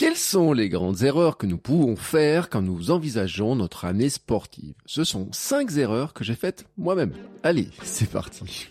Quelles sont les grandes erreurs que nous pouvons faire quand nous envisageons notre année sportive? Ce sont cinq erreurs que j'ai faites moi-même. Allez, c'est parti.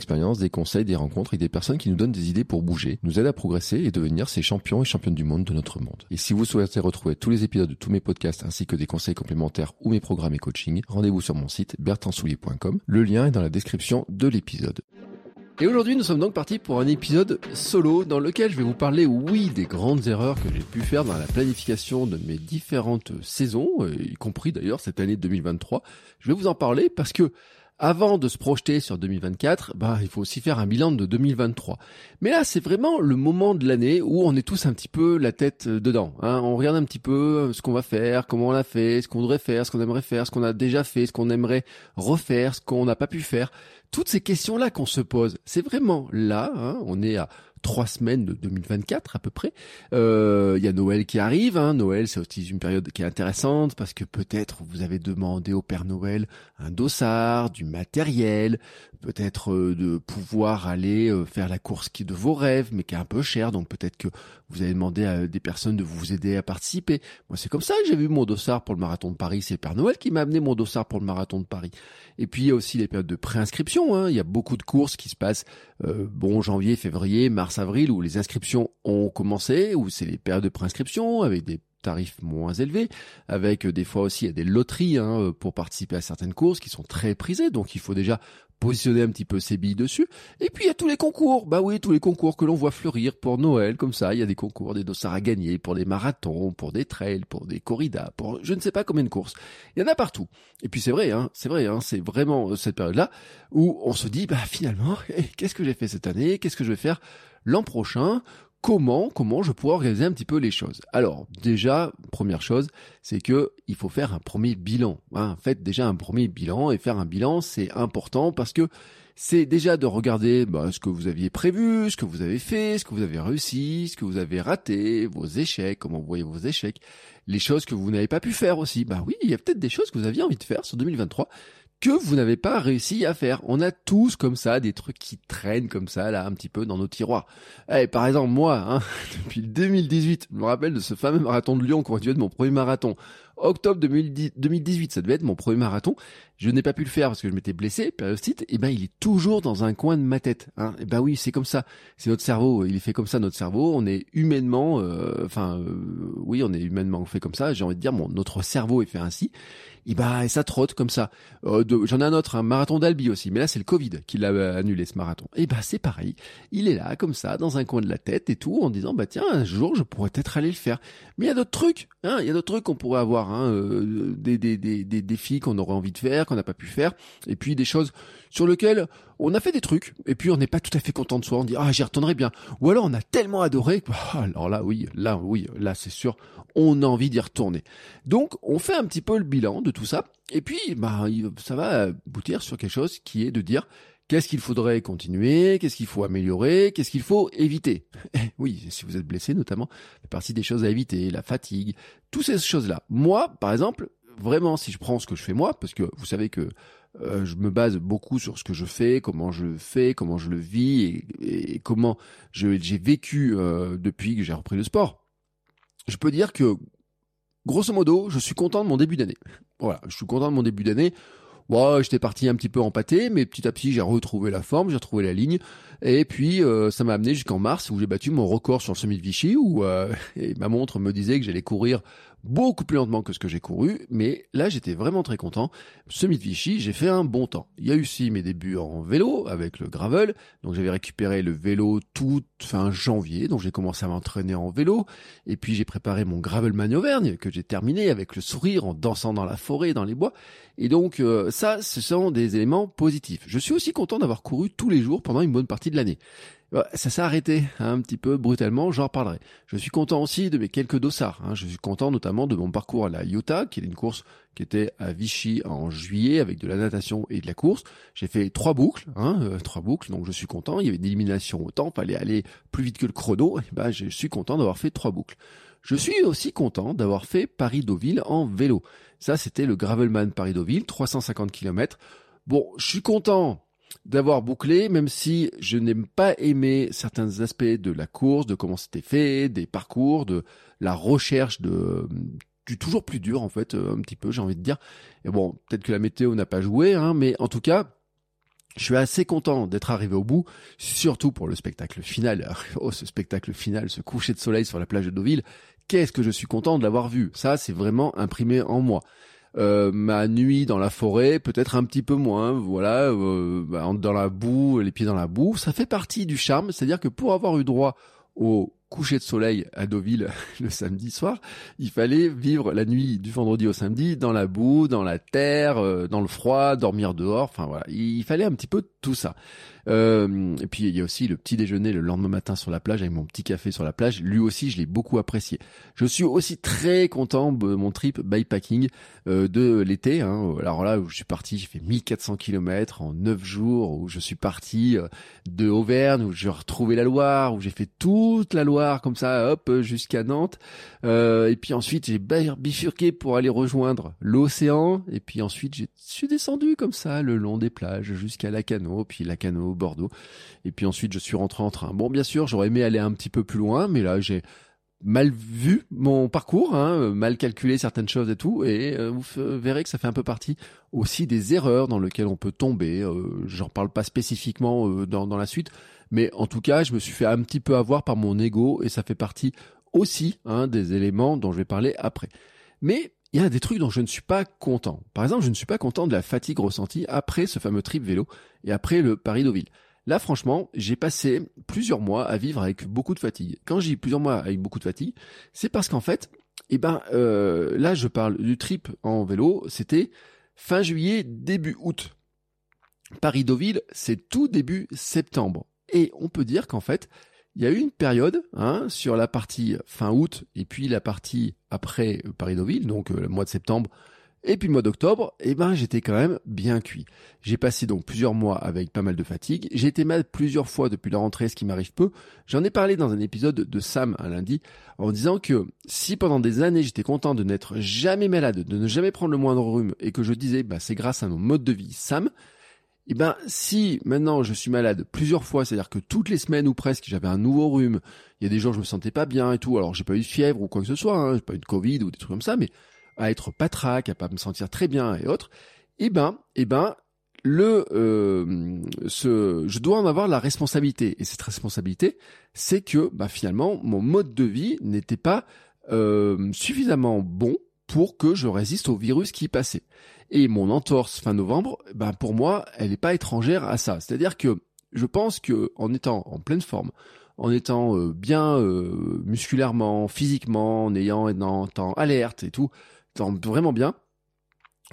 expérience, des conseils, des rencontres et des personnes qui nous donnent des idées pour bouger, nous aident à progresser et devenir ces champions et championnes du monde de notre monde. Et si vous souhaitez retrouver tous les épisodes de tous mes podcasts ainsi que des conseils complémentaires ou mes programmes et coaching, rendez-vous sur mon site bertrandsoulier.com. Le lien est dans la description de l'épisode. Et aujourd'hui, nous sommes donc partis pour un épisode solo dans lequel je vais vous parler, oui, des grandes erreurs que j'ai pu faire dans la planification de mes différentes saisons, euh, y compris d'ailleurs cette année 2023. Je vais vous en parler parce que avant de se projeter sur 2024, bah, il faut aussi faire un bilan de 2023. Mais là, c'est vraiment le moment de l'année où on est tous un petit peu la tête euh, dedans. Hein. On regarde un petit peu euh, ce qu'on va faire, comment on l'a fait, ce qu'on voudrait faire, ce qu'on aimerait faire, ce qu'on a déjà fait, ce qu'on aimerait refaire, ce qu'on n'a pas pu faire. Toutes ces questions-là qu'on se pose, c'est vraiment là. Hein. On est à trois semaines de 2024 à peu près. Euh, Il y a Noël qui arrive. Hein. Noël, c'est aussi une période qui est intéressante parce que peut-être vous avez demandé au Père Noël un dossard, du matériel, peut-être euh, de pouvoir aller euh, faire la course qui de vos rêves, mais qui est un peu cher. Donc peut-être que vous avez demandé à des personnes de vous aider à participer. Moi, c'est comme ça que j'ai vu mon dossard pour le marathon de Paris. C'est Père Noël qui m'a amené mon dossard pour le marathon de Paris. Et puis il y a aussi les périodes de préinscription. Hein. Il y a beaucoup de courses qui se passent euh, bon janvier, février, mars, avril, où les inscriptions ont commencé, où c'est les périodes de préinscription avec des tarifs moins élevés, avec euh, des fois aussi il y a des loteries hein, pour participer à certaines courses qui sont très prisées, donc il faut déjà positionner un petit peu ses billes dessus. Et puis il y a tous les concours, bah oui, tous les concours que l'on voit fleurir pour Noël, comme ça, il y a des concours, des dossards à gagner, pour des marathons, pour des trails, pour des corridas, pour je ne sais pas combien de courses. Il y en a partout. Et puis c'est vrai, hein, c'est vrai, hein, c'est vraiment cette période-là où on se dit, bah finalement, eh, qu'est-ce que j'ai fait cette année, qu'est-ce que je vais faire l'an prochain? Comment comment je pourrais organiser un petit peu les choses. Alors déjà première chose, c'est que il faut faire un premier bilan. Hein. Faites déjà un premier bilan et faire un bilan c'est important parce que c'est déjà de regarder bah, ce que vous aviez prévu, ce que vous avez fait, ce que vous avez réussi, ce que vous avez raté, vos échecs, comment vous voyez vos échecs, les choses que vous n'avez pas pu faire aussi. Bah oui, il y a peut-être des choses que vous aviez envie de faire sur 2023 que vous n'avez pas réussi à faire. On a tous comme ça des trucs qui traînent comme ça là un petit peu dans nos tiroirs. Eh, par exemple moi, hein, depuis 2018, je me rappelle de ce fameux marathon de Lyon qui aurait dû être mon premier marathon. Octobre 2018, ça devait être mon premier marathon. Je n'ai pas pu le faire parce que je m'étais blessé, périostite. Et ben il est toujours dans un coin de ma tête. Hein. Et ben oui, c'est comme ça. C'est notre cerveau. Il est fait comme ça notre cerveau. On est humainement, euh, enfin euh, oui, on est humainement fait comme ça. J'ai envie de dire, notre cerveau est fait ainsi et bah ça trotte comme ça. Euh, J'en ai un autre, un marathon d'Albi aussi, mais là c'est le Covid qui l'a euh, annulé ce marathon. Et bah c'est pareil, il est là comme ça dans un coin de la tête et tout en disant bah tiens un jour je pourrais peut-être aller le faire. Mais il y a d'autres trucs, hein, il y a d'autres trucs qu'on pourrait avoir, hein, euh, des, des, des, des défis qu'on aurait envie de faire, qu'on n'a pas pu faire, et puis des choses sur lesquelles on a fait des trucs et puis on n'est pas tout à fait content de soi. On dit ah j'y retournerai bien. Ou alors on a tellement adoré. Ah, alors là oui, là oui, là c'est sûr, on a envie d'y retourner. Donc on fait un petit peu le bilan de tout ça et puis bah ça va aboutir sur quelque chose qui est de dire Qu'est-ce qu'il faudrait continuer Qu'est-ce qu'il faut améliorer Qu'est-ce qu'il faut éviter Oui, si vous êtes blessé notamment, c'est partie des choses à éviter, la fatigue, toutes ces choses-là. Moi, par exemple, vraiment, si je prends ce que je fais moi, parce que vous savez que euh, je me base beaucoup sur ce que je fais, comment je fais, comment je le vis et, et comment j'ai vécu euh, depuis que j'ai repris le sport. Je peux dire que, grosso modo, je suis content de mon début d'année. Voilà, je suis content de mon début d'année. Ouais, j'étais parti un petit peu en pâté, mais petit à petit j'ai retrouvé la forme, j'ai retrouvé la ligne, et puis euh, ça m'a amené jusqu'en mars où j'ai battu mon record sur le semi de Vichy, où euh, ma montre me disait que j'allais courir beaucoup plus lentement que ce que j'ai couru, mais là j'étais vraiment très content. Semi de Vichy, j'ai fait un bon temps. Il y a eu aussi mes débuts en vélo avec le gravel, donc j'avais récupéré le vélo tout fin janvier, donc j'ai commencé à m'entraîner en vélo, et puis j'ai préparé mon gravelman Auvergne que j'ai terminé avec le sourire en dansant dans la forêt, dans les bois, et donc euh, ça, ce sont des éléments positifs. Je suis aussi content d'avoir couru tous les jours pendant une bonne partie de l'année. Ça s'est arrêté hein, un petit peu brutalement, j'en reparlerai. Je suis content aussi de mes quelques dossards. Hein. Je suis content notamment de mon parcours à la IOTA, qui est une course qui était à Vichy en juillet avec de la natation et de la course. J'ai fait trois boucles, hein, euh, trois boucles, donc je suis content. Il y avait une élimination au temps, fallait aller plus vite que le chrono. Et ben, je suis content d'avoir fait trois boucles. Je suis aussi content d'avoir fait Paris-Deauville en vélo. Ça, c'était le Gravelman Paris-Deauville, 350 km. Bon, je suis content d'avoir bouclé, même si je n'aime pas aimer certains aspects de la course, de comment c'était fait, des parcours, de la recherche de du toujours plus dur en fait, euh, un petit peu, j'ai envie de dire. Et bon, peut-être que la météo n'a pas joué, hein, mais en tout cas, je suis assez content d'être arrivé au bout, surtout pour le spectacle final. Oh, ce spectacle final, ce coucher de soleil sur la plage de Deauville, qu'est-ce que je suis content de l'avoir vu. Ça, c'est vraiment imprimé en moi. Euh, ma nuit dans la forêt, peut-être un petit peu moins, voilà, euh, bah, dans la boue, les pieds dans la boue, ça fait partie du charme, c'est-à-dire que pour avoir eu droit au coucher de soleil à Deauville le samedi soir, il fallait vivre la nuit du vendredi au samedi dans la boue, dans la terre, euh, dans le froid, dormir dehors, enfin voilà, il fallait un petit peu tout ça. Euh, et puis il y a aussi le petit déjeuner le lendemain matin sur la plage avec mon petit café sur la plage. Lui aussi, je l'ai beaucoup apprécié. Je suis aussi très content de mon trip bikepacking euh, de l'été. Hein. Alors là, où je suis parti, j'ai fait 1400 km en 9 jours. Où je suis parti euh, de Auvergne, où j'ai retrouvé la Loire, où j'ai fait toute la Loire comme ça, hop, jusqu'à Nantes. Et puis ensuite, j'ai bifurqué pour aller rejoindre l'océan. Et puis ensuite, je suis descendu comme ça le long des plages jusqu'à Lacano, puis Lacano Bordeaux. Et puis ensuite, je suis rentré en train. Bon, bien sûr, j'aurais aimé aller un petit peu plus loin, mais là, j'ai mal vu mon parcours, hein, mal calculé certaines choses et tout, et euh, vous verrez que ça fait un peu partie aussi des erreurs dans lesquelles on peut tomber. Euh, J'en parle pas spécifiquement euh, dans, la suite, mais en tout cas, je me suis fait un petit peu avoir par mon ego, et ça fait partie aussi hein, des éléments dont je vais parler après. Mais il y a des trucs dont je ne suis pas content. Par exemple, je ne suis pas content de la fatigue ressentie après ce fameux trip vélo et après le Paris-Deauville. Là, franchement, j'ai passé plusieurs mois à vivre avec beaucoup de fatigue. Quand j'ai plusieurs mois avec beaucoup de fatigue, c'est parce qu'en fait, eh ben, euh, là, je parle du trip en vélo, c'était fin juillet, début août. Paris-Deauville, c'est tout début septembre. Et on peut dire qu'en fait, il y a eu une période hein, sur la partie fin août et puis la partie après Paris-Deauville, donc euh, le mois de septembre et puis le mois d'octobre, eh ben j'étais quand même bien cuit. J'ai passé donc plusieurs mois avec pas mal de fatigue. J'ai été malade plusieurs fois depuis la rentrée, ce qui m'arrive peu. J'en ai parlé dans un épisode de Sam un lundi en disant que si pendant des années j'étais content de n'être jamais malade, de ne jamais prendre le moindre rhume et que je disais bah c'est grâce à mon mode de vie Sam, eh ben, si maintenant je suis malade plusieurs fois, c'est-à-dire que toutes les semaines ou presque j'avais un nouveau rhume, il y a des jours je me sentais pas bien et tout, alors j'ai pas eu de fièvre ou quoi que ce soit, hein, j'ai pas eu de Covid ou des trucs comme ça, mais à être patraque, à pas me sentir très bien et autres, eh ben, eh ben, le, euh, ce, je dois en avoir la responsabilité. Et cette responsabilité, c'est que, bah, finalement, mon mode de vie n'était pas euh, suffisamment bon pour que je résiste au virus qui passait. Et mon entorse fin novembre, ben pour moi, elle n'est pas étrangère à ça. C'est-à-dire que je pense que en étant en pleine forme, en étant euh, bien euh, musculairement, physiquement, en ayant en étant alerte et tout, étant vraiment bien,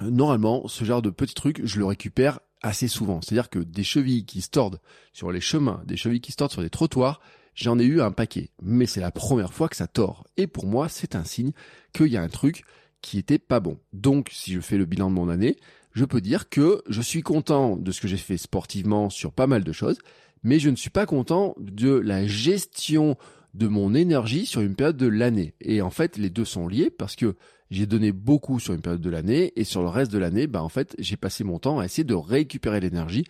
normalement, ce genre de petits trucs, je le récupère assez souvent. C'est-à-dire que des chevilles qui se tordent sur les chemins, des chevilles qui se tordent sur des trottoirs, j'en ai eu un paquet. Mais c'est la première fois que ça tord. Et pour moi, c'est un signe qu'il y a un truc qui était pas bon. Donc, si je fais le bilan de mon année, je peux dire que je suis content de ce que j'ai fait sportivement sur pas mal de choses, mais je ne suis pas content de la gestion de mon énergie sur une période de l'année. Et en fait, les deux sont liés parce que j'ai donné beaucoup sur une période de l'année et sur le reste de l'année, bah en fait, j'ai passé mon temps à essayer de récupérer l'énergie.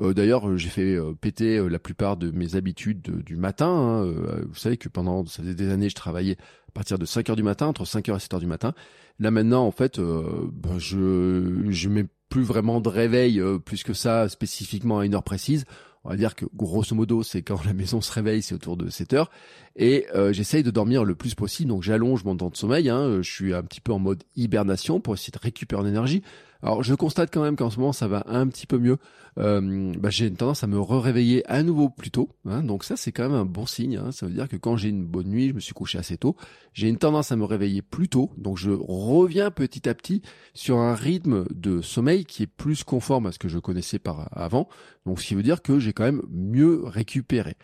Euh, d'ailleurs, j'ai fait euh, péter euh, la plupart de mes habitudes du matin. Hein. vous savez que pendant ça faisait des années, je travaillais à partir de 5 heures du matin, entre 5 heures et 7 heures du matin. Là maintenant, en fait, euh, ben, je je mets plus vraiment de réveil euh, plus que ça spécifiquement à une heure précise. On va dire que grosso modo, c'est quand la maison se réveille, c'est autour de 7 heures. Et euh, j'essaye de dormir le plus possible, donc j'allonge mon temps de sommeil. Hein. Je suis un petit peu en mode hibernation pour essayer de récupérer en énergie. Alors je constate quand même qu'en ce moment ça va un petit peu mieux. Euh, bah, j'ai une tendance à me réveiller à nouveau plus tôt. Hein, donc ça c'est quand même un bon signe. Hein. Ça veut dire que quand j'ai une bonne nuit, je me suis couché assez tôt, j'ai une tendance à me réveiller plus tôt. Donc je reviens petit à petit sur un rythme de sommeil qui est plus conforme à ce que je connaissais par avant. Donc ce qui veut dire que j'ai quand même mieux récupéré.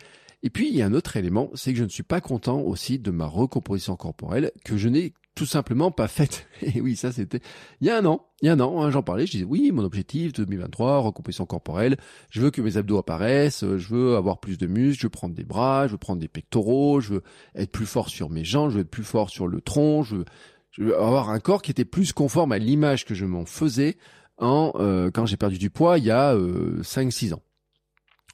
Et puis il y a un autre élément, c'est que je ne suis pas content aussi de ma recomposition corporelle que je n'ai tout simplement pas faite. Et oui, ça c'était il y a un an. Il y a un an, hein, j'en parlais, je disais oui, mon objectif 2023, recomposition corporelle, je veux que mes abdos apparaissent, je veux avoir plus de muscles, je veux prendre des bras, je veux prendre des pectoraux, je veux être plus fort sur mes jambes, je veux être plus fort sur le tronc, je veux, avoir un corps qui était plus conforme à l'image que je m'en faisais en euh, quand j'ai perdu du poids il y a euh, 5-6 ans.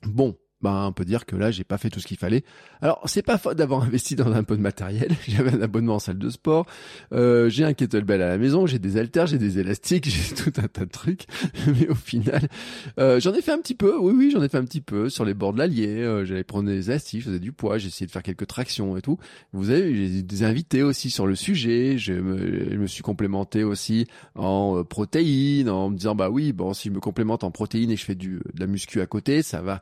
Bon, ben on peut dire que là j'ai pas fait tout ce qu'il fallait. Alors c'est pas faute d'avoir investi dans un peu de matériel. J'avais un abonnement en salle de sport, euh, j'ai un kettlebell à la maison, j'ai des haltères, j'ai des élastiques, j'ai tout un tas de trucs. Mais au final, euh, j'en ai fait un petit peu. Oui oui, j'en ai fait un petit peu sur les bords de l'Allier. Euh, J'allais prendre des élastiques, je faisais du poids, j'ai essayé de faire quelques tractions et tout. Vous avez j'ai des invités aussi sur le sujet. Je me, je me suis complémenté aussi en euh, protéines, en me disant bah oui bon si je me complémente en protéines et je fais du de la muscu à côté, ça va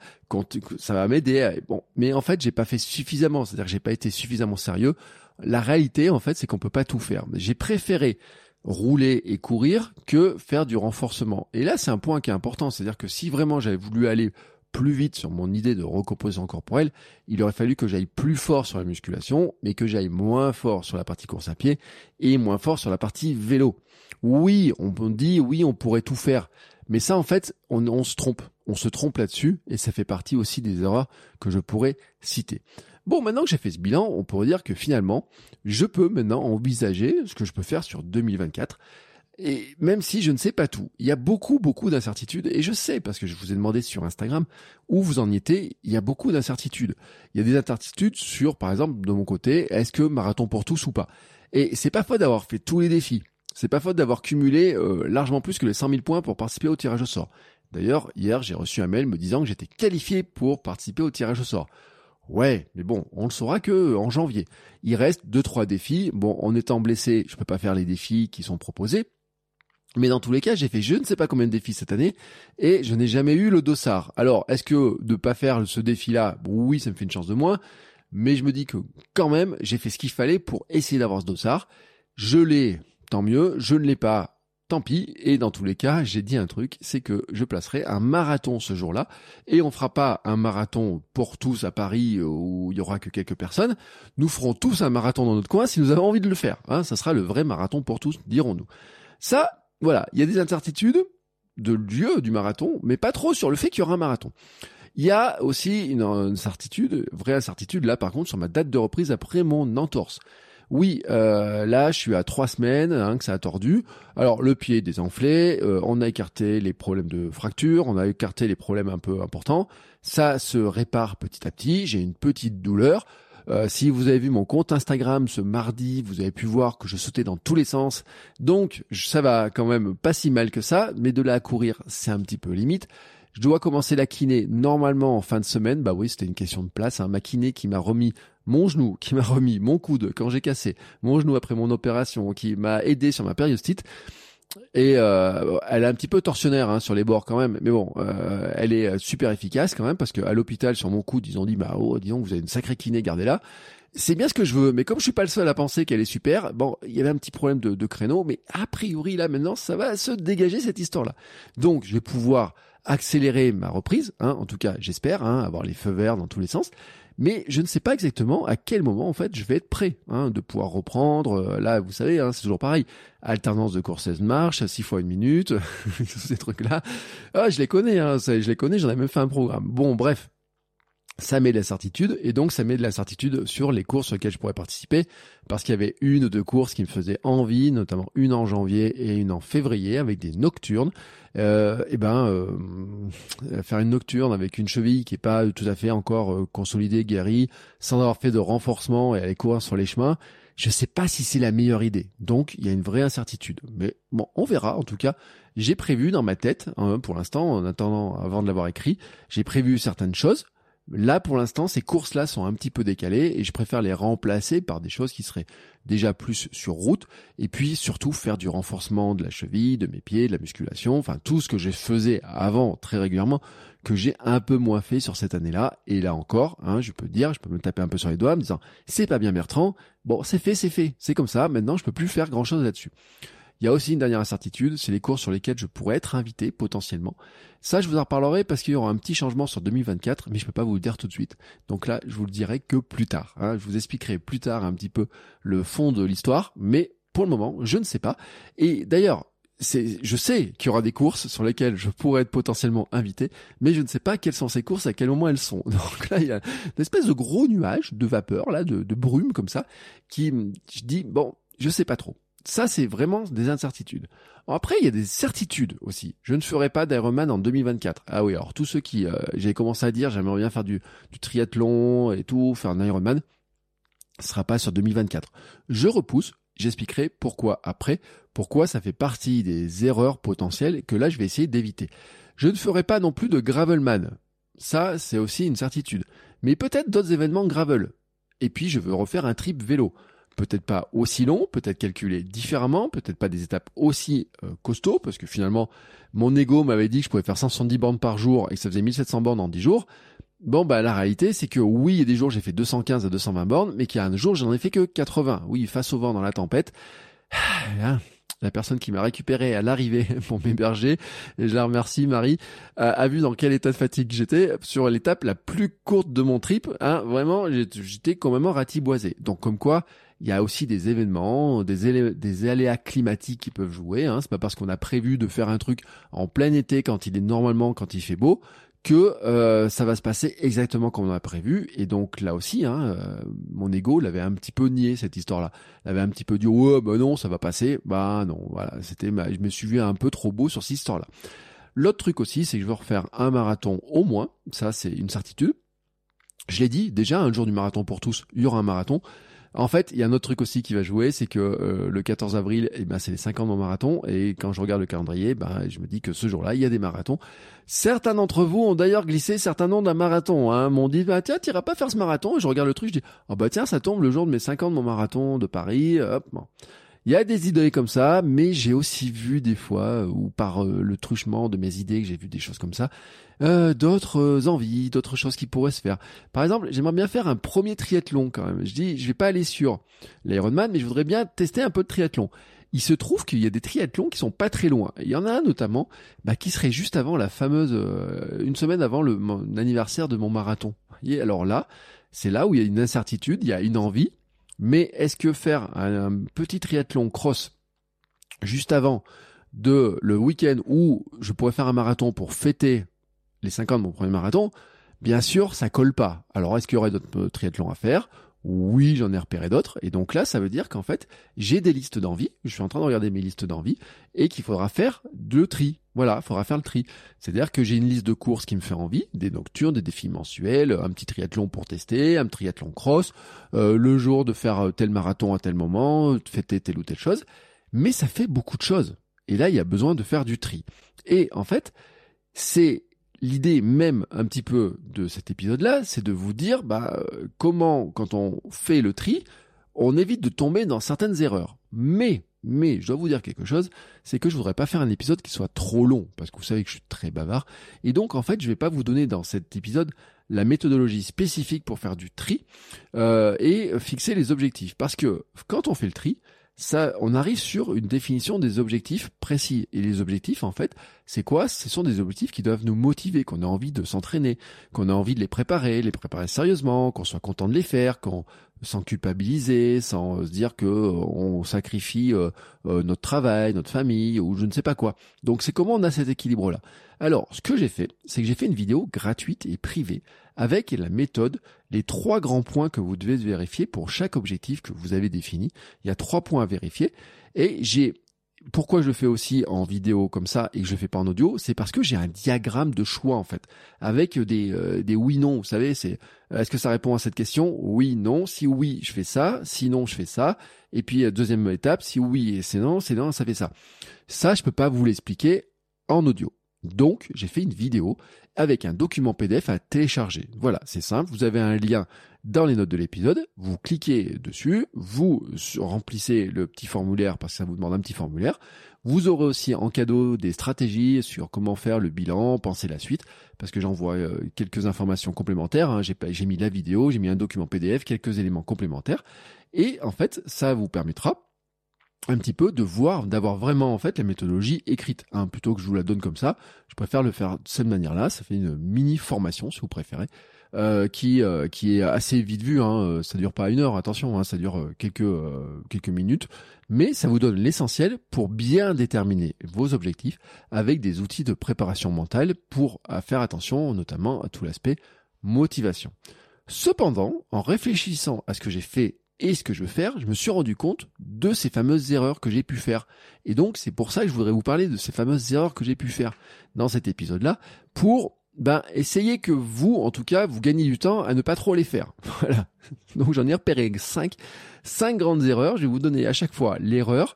ça va m'aider. Bon, mais en fait, j'ai pas fait suffisamment, c'est-à-dire que j'ai pas été suffisamment sérieux. La réalité, en fait, c'est qu'on peut pas tout faire. J'ai préféré rouler et courir que faire du renforcement. Et là, c'est un point qui est important, c'est-à-dire que si vraiment j'avais voulu aller plus vite sur mon idée de recomposition corporelle, il aurait fallu que j'aille plus fort sur la musculation, mais que j'aille moins fort sur la partie course à pied et moins fort sur la partie vélo. Oui, on dit oui, on pourrait tout faire, mais ça, en fait, on, on se trompe. On se trompe là-dessus et ça fait partie aussi des erreurs que je pourrais citer. Bon, maintenant que j'ai fait ce bilan, on pourrait dire que finalement, je peux maintenant envisager ce que je peux faire sur 2024. Et même si je ne sais pas tout, il y a beaucoup, beaucoup d'incertitudes. Et je sais, parce que je vous ai demandé sur Instagram où vous en étiez, il y a beaucoup d'incertitudes. Il y a des incertitudes sur, par exemple, de mon côté, est-ce que marathon pour tous ou pas? Et c'est pas faute d'avoir fait tous les défis. C'est pas faute d'avoir cumulé euh, largement plus que les 100 000 points pour participer au tirage au sort. D'ailleurs, hier, j'ai reçu un mail me disant que j'étais qualifié pour participer au tirage au sort. Ouais, mais bon, on le saura que en janvier. Il reste deux trois défis. Bon, en étant blessé, je peux pas faire les défis qui sont proposés. Mais dans tous les cas, j'ai fait je ne sais pas combien de défis cette année et je n'ai jamais eu le dossard. Alors, est-ce que de pas faire ce défi-là, oui, ça me fait une chance de moins, mais je me dis que quand même, j'ai fait ce qu'il fallait pour essayer d'avoir ce dossard. Je l'ai, tant mieux. Je ne l'ai pas, tant pis. Et dans tous les cas, j'ai dit un truc, c'est que je placerai un marathon ce jour-là. Et on fera pas un marathon pour tous à Paris où il y aura que quelques personnes. Nous ferons tous un marathon dans notre coin si nous avons envie de le faire. Hein, ça sera le vrai marathon pour tous, dirons-nous. Ça, voilà, il y a des incertitudes de lieu du marathon, mais pas trop sur le fait qu'il y aura un marathon. Il y a aussi une, incertitude, vraie incertitude là par contre sur ma date de reprise après mon entorse. Oui, euh, là, je suis à trois semaines hein, que ça a tordu. Alors, le pied est désenflé, euh, on a écarté les problèmes de fracture, on a écarté les problèmes un peu importants. Ça se répare petit à petit. J'ai une petite douleur. Euh, si vous avez vu mon compte Instagram ce mardi, vous avez pu voir que je sautais dans tous les sens. Donc, ça va quand même pas si mal que ça, mais de là à courir, c'est un petit peu limite. Je dois commencer la kiné normalement en fin de semaine. Bah oui, c'était une question de place. Hein. Ma kiné qui m'a remis mon genou, qui m'a remis mon coude quand j'ai cassé, mon genou après mon opération, qui m'a aidé sur ma périostite. Et euh, elle est un petit peu torsionnaire hein, sur les bords quand même, mais bon, euh, elle est super efficace quand même parce qu'à l'hôpital sur mon coude ils ont dit bah oh disons que vous avez une sacrée kiné, gardez-la. C'est bien ce que je veux, mais comme je suis pas le seul à penser qu'elle est super, bon, il y avait un petit problème de, de créneau, mais a priori là maintenant ça va se dégager cette histoire-là. Donc je vais pouvoir accélérer ma reprise, hein, en tout cas j'espère, hein, avoir les feux verts dans tous les sens, mais je ne sais pas exactement à quel moment en fait je vais être prêt hein, de pouvoir reprendre. Euh, là, vous savez, hein, c'est toujours pareil, alternance de course 16 marches, 6 fois une minute, tous ces trucs-là. Ah, je les connais, hein, je les connais, j'en ai même fait un programme. Bon, bref, ça met de l'incertitude et donc ça met de l'incertitude sur les courses auxquelles je pourrais participer parce qu'il y avait une ou deux courses qui me faisaient envie, notamment une en janvier et une en février avec des nocturnes. Euh, et ben euh, faire une nocturne avec une cheville qui est pas tout à fait encore euh, consolidée, guérie, sans avoir fait de renforcement et aller courir sur les chemins, je sais pas si c'est la meilleure idée. Donc, il y a une vraie incertitude. Mais bon, on verra. En tout cas, j'ai prévu dans ma tête, hein, pour l'instant, en attendant, avant de l'avoir écrit, j'ai prévu certaines choses. Là, pour l'instant, ces courses-là sont un petit peu décalées et je préfère les remplacer par des choses qui seraient déjà plus sur route et puis surtout faire du renforcement de la cheville, de mes pieds, de la musculation, enfin tout ce que je faisais avant très régulièrement que j'ai un peu moins fait sur cette année-là. Et là encore, hein, je peux dire, je peux me taper un peu sur les doigts en me disant c'est pas bien Bertrand. Bon, c'est fait, c'est fait, c'est comme ça. Maintenant, je peux plus faire grand-chose là-dessus. Il y a aussi une dernière incertitude, c'est les courses sur lesquelles je pourrais être invité potentiellement. Ça, je vous en reparlerai parce qu'il y aura un petit changement sur 2024, mais je peux pas vous le dire tout de suite. Donc là, je vous le dirai que plus tard. Hein. Je vous expliquerai plus tard un petit peu le fond de l'histoire, mais pour le moment, je ne sais pas. Et d'ailleurs, je sais qu'il y aura des courses sur lesquelles je pourrais être potentiellement invité, mais je ne sais pas quelles sont ces courses, à quel moment elles sont. Donc là, il y a une espèce de gros nuage de vapeur, là, de, de brume comme ça, qui, je dis, bon, je sais pas trop. Ça, c'est vraiment des incertitudes. Après, il y a des certitudes aussi. Je ne ferai pas d'Ironman en 2024. Ah oui, alors tous ceux qui, euh, j'ai commencé à dire, j'aimerais bien faire du, du, triathlon et tout, faire un Ironman, ce sera pas sur 2024. Je repousse, j'expliquerai pourquoi après, pourquoi ça fait partie des erreurs potentielles que là je vais essayer d'éviter. Je ne ferai pas non plus de gravelman. Ça, c'est aussi une certitude. Mais peut-être d'autres événements gravel. Et puis je veux refaire un trip vélo peut-être pas aussi long, peut-être calculé différemment, peut-être pas des étapes aussi euh, costauds, parce que finalement, mon ego m'avait dit que je pouvais faire 170 bornes par jour et que ça faisait 1700 bornes en 10 jours. Bon, bah la réalité, c'est que oui, il y a des jours j'ai fait 215 à 220 bornes, mais qu'il y a un jour j'en ai fait que 80. Oui, face au vent dans la tempête. Hein, la personne qui m'a récupéré à l'arrivée pour m'héberger, et je la remercie Marie, a, vu dans quel état de fatigue j'étais sur l'étape la plus courte de mon trip. Hein, vraiment, j'étais quand ratiboisé. Donc comme quoi, il y a aussi des événements, des, aléas climatiques qui peuvent jouer. Hein. C'est pas parce qu'on a prévu de faire un truc en plein été quand il est normalement quand il fait beau que euh, ça va se passer exactement comme on a prévu. Et donc là aussi, hein, euh, mon ego l'avait un petit peu nié cette histoire-là. L'avait un petit peu dit ouais, bah non, ça va passer. Bah non, voilà, c'était, je me suis vu un peu trop beau sur cette histoire-là. L'autre truc aussi, c'est que je veux refaire un marathon au moins. Ça, c'est une certitude. Je l'ai dit déjà, un jour du marathon pour tous, il y aura un marathon. En fait, il y a un autre truc aussi qui va jouer, c'est que euh, le 14 avril, eh ben, c'est les 5 ans de mon marathon, et quand je regarde le calendrier, ben, je me dis que ce jour-là, il y a des marathons. Certains d'entre vous ont d'ailleurs glissé certains noms d'un marathon, hein, m'ont dit, bah, tiens, t'iras pas faire ce marathon, et je regarde le truc, je dis, oh bah tiens, ça tombe le jour de mes 5 ans de mon marathon de Paris, hop, bon. Il y a des idées comme ça, mais j'ai aussi vu des fois, euh, ou par euh, le truchement de mes idées, que j'ai vu des choses comme ça, euh, d'autres envies, d'autres choses qui pourraient se faire. Par exemple, j'aimerais bien faire un premier triathlon quand même. Je dis, je vais pas aller sur l'Ironman, mais je voudrais bien tester un peu de triathlon. Il se trouve qu'il y a des triathlons qui sont pas très loin. Il y en a un notamment bah, qui serait juste avant la fameuse, une semaine avant le anniversaire de mon marathon. Et alors là, c'est là où il y a une incertitude, il y a une envie, mais est-ce que faire un, petit triathlon cross juste avant de le week-end où je pourrais faire un marathon pour fêter les 5 ans de mon premier marathon, bien sûr, ça colle pas. Alors, est-ce qu'il y aurait d'autres triathlons à faire? Oui, j'en ai repéré d'autres. Et donc là, ça veut dire qu'en fait, j'ai des listes d'envie. Je suis en train de regarder mes listes d'envie et qu'il faudra faire de tri. Voilà, il faudra faire le tri. C'est-à-dire que j'ai une liste de courses qui me fait envie, des nocturnes, des défis mensuels, un petit triathlon pour tester, un triathlon cross, euh, le jour de faire tel marathon à tel moment, de fêter telle ou telle chose. Mais ça fait beaucoup de choses. Et là, il y a besoin de faire du tri. Et en fait, c'est l'idée même un petit peu de cet épisode-là, c'est de vous dire bah, euh, comment, quand on fait le tri, on évite de tomber dans certaines erreurs. Mais, mais, je dois vous dire quelque chose, c'est que je voudrais pas faire un épisode qui soit trop long, parce que vous savez que je suis très bavard. Et donc, en fait, je vais pas vous donner dans cet épisode la méthodologie spécifique pour faire du tri euh, et fixer les objectifs. Parce que quand on fait le tri, ça, on arrive sur une définition des objectifs précis. Et les objectifs, en fait, c'est quoi? Ce sont des objectifs qui doivent nous motiver, qu'on a envie de s'entraîner, qu'on a envie de les préparer, les préparer sérieusement, qu'on soit content de les faire, qu'on sans culpabiliser, sans se dire que euh, on sacrifie euh, euh, notre travail, notre famille ou je ne sais pas quoi. Donc c'est comment on a cet équilibre là. Alors, ce que j'ai fait, c'est que j'ai fait une vidéo gratuite et privée avec la méthode, les trois grands points que vous devez vérifier pour chaque objectif que vous avez défini. Il y a trois points à vérifier et j'ai pourquoi je le fais aussi en vidéo comme ça et que je le fais pas en audio, c'est parce que j'ai un diagramme de choix en fait, avec des, euh, des oui-non. Vous savez, c'est euh, est-ce que ça répond à cette question? Oui, non. Si oui, je fais ça. Sinon, je fais ça. Et puis deuxième étape, si oui et c'est non, c'est non, ça fait ça. Ça, je peux pas vous l'expliquer en audio. Donc, j'ai fait une vidéo avec un document PDF à télécharger. Voilà, c'est simple. Vous avez un lien dans les notes de l'épisode. Vous cliquez dessus, vous remplissez le petit formulaire parce que ça vous demande un petit formulaire. Vous aurez aussi en cadeau des stratégies sur comment faire le bilan, penser la suite, parce que j'envoie euh, quelques informations complémentaires. Hein. J'ai mis la vidéo, j'ai mis un document PDF, quelques éléments complémentaires. Et en fait, ça vous permettra un petit peu de voir, d'avoir vraiment en fait la méthodologie écrite, hein, plutôt que je vous la donne comme ça. Je préfère le faire de cette manière-là. Ça fait une mini formation, si vous préférez, euh, qui euh, qui est assez vite vue. Hein. Ça dure pas une heure, attention, hein, ça dure euh, quelques quelques minutes, mais ça vous donne l'essentiel pour bien déterminer vos objectifs avec des outils de préparation mentale pour faire attention, notamment à tout l'aspect motivation. Cependant, en réfléchissant à ce que j'ai fait et ce que je veux faire, je me suis rendu compte de ces fameuses erreurs que j'ai pu faire. Et donc, c'est pour ça que je voudrais vous parler de ces fameuses erreurs que j'ai pu faire dans cet épisode-là, pour ben, essayer que vous, en tout cas, vous gagnez du temps à ne pas trop les faire. Voilà. Donc, j'en ai repéré cinq, cinq grandes erreurs. Je vais vous donner à chaque fois l'erreur,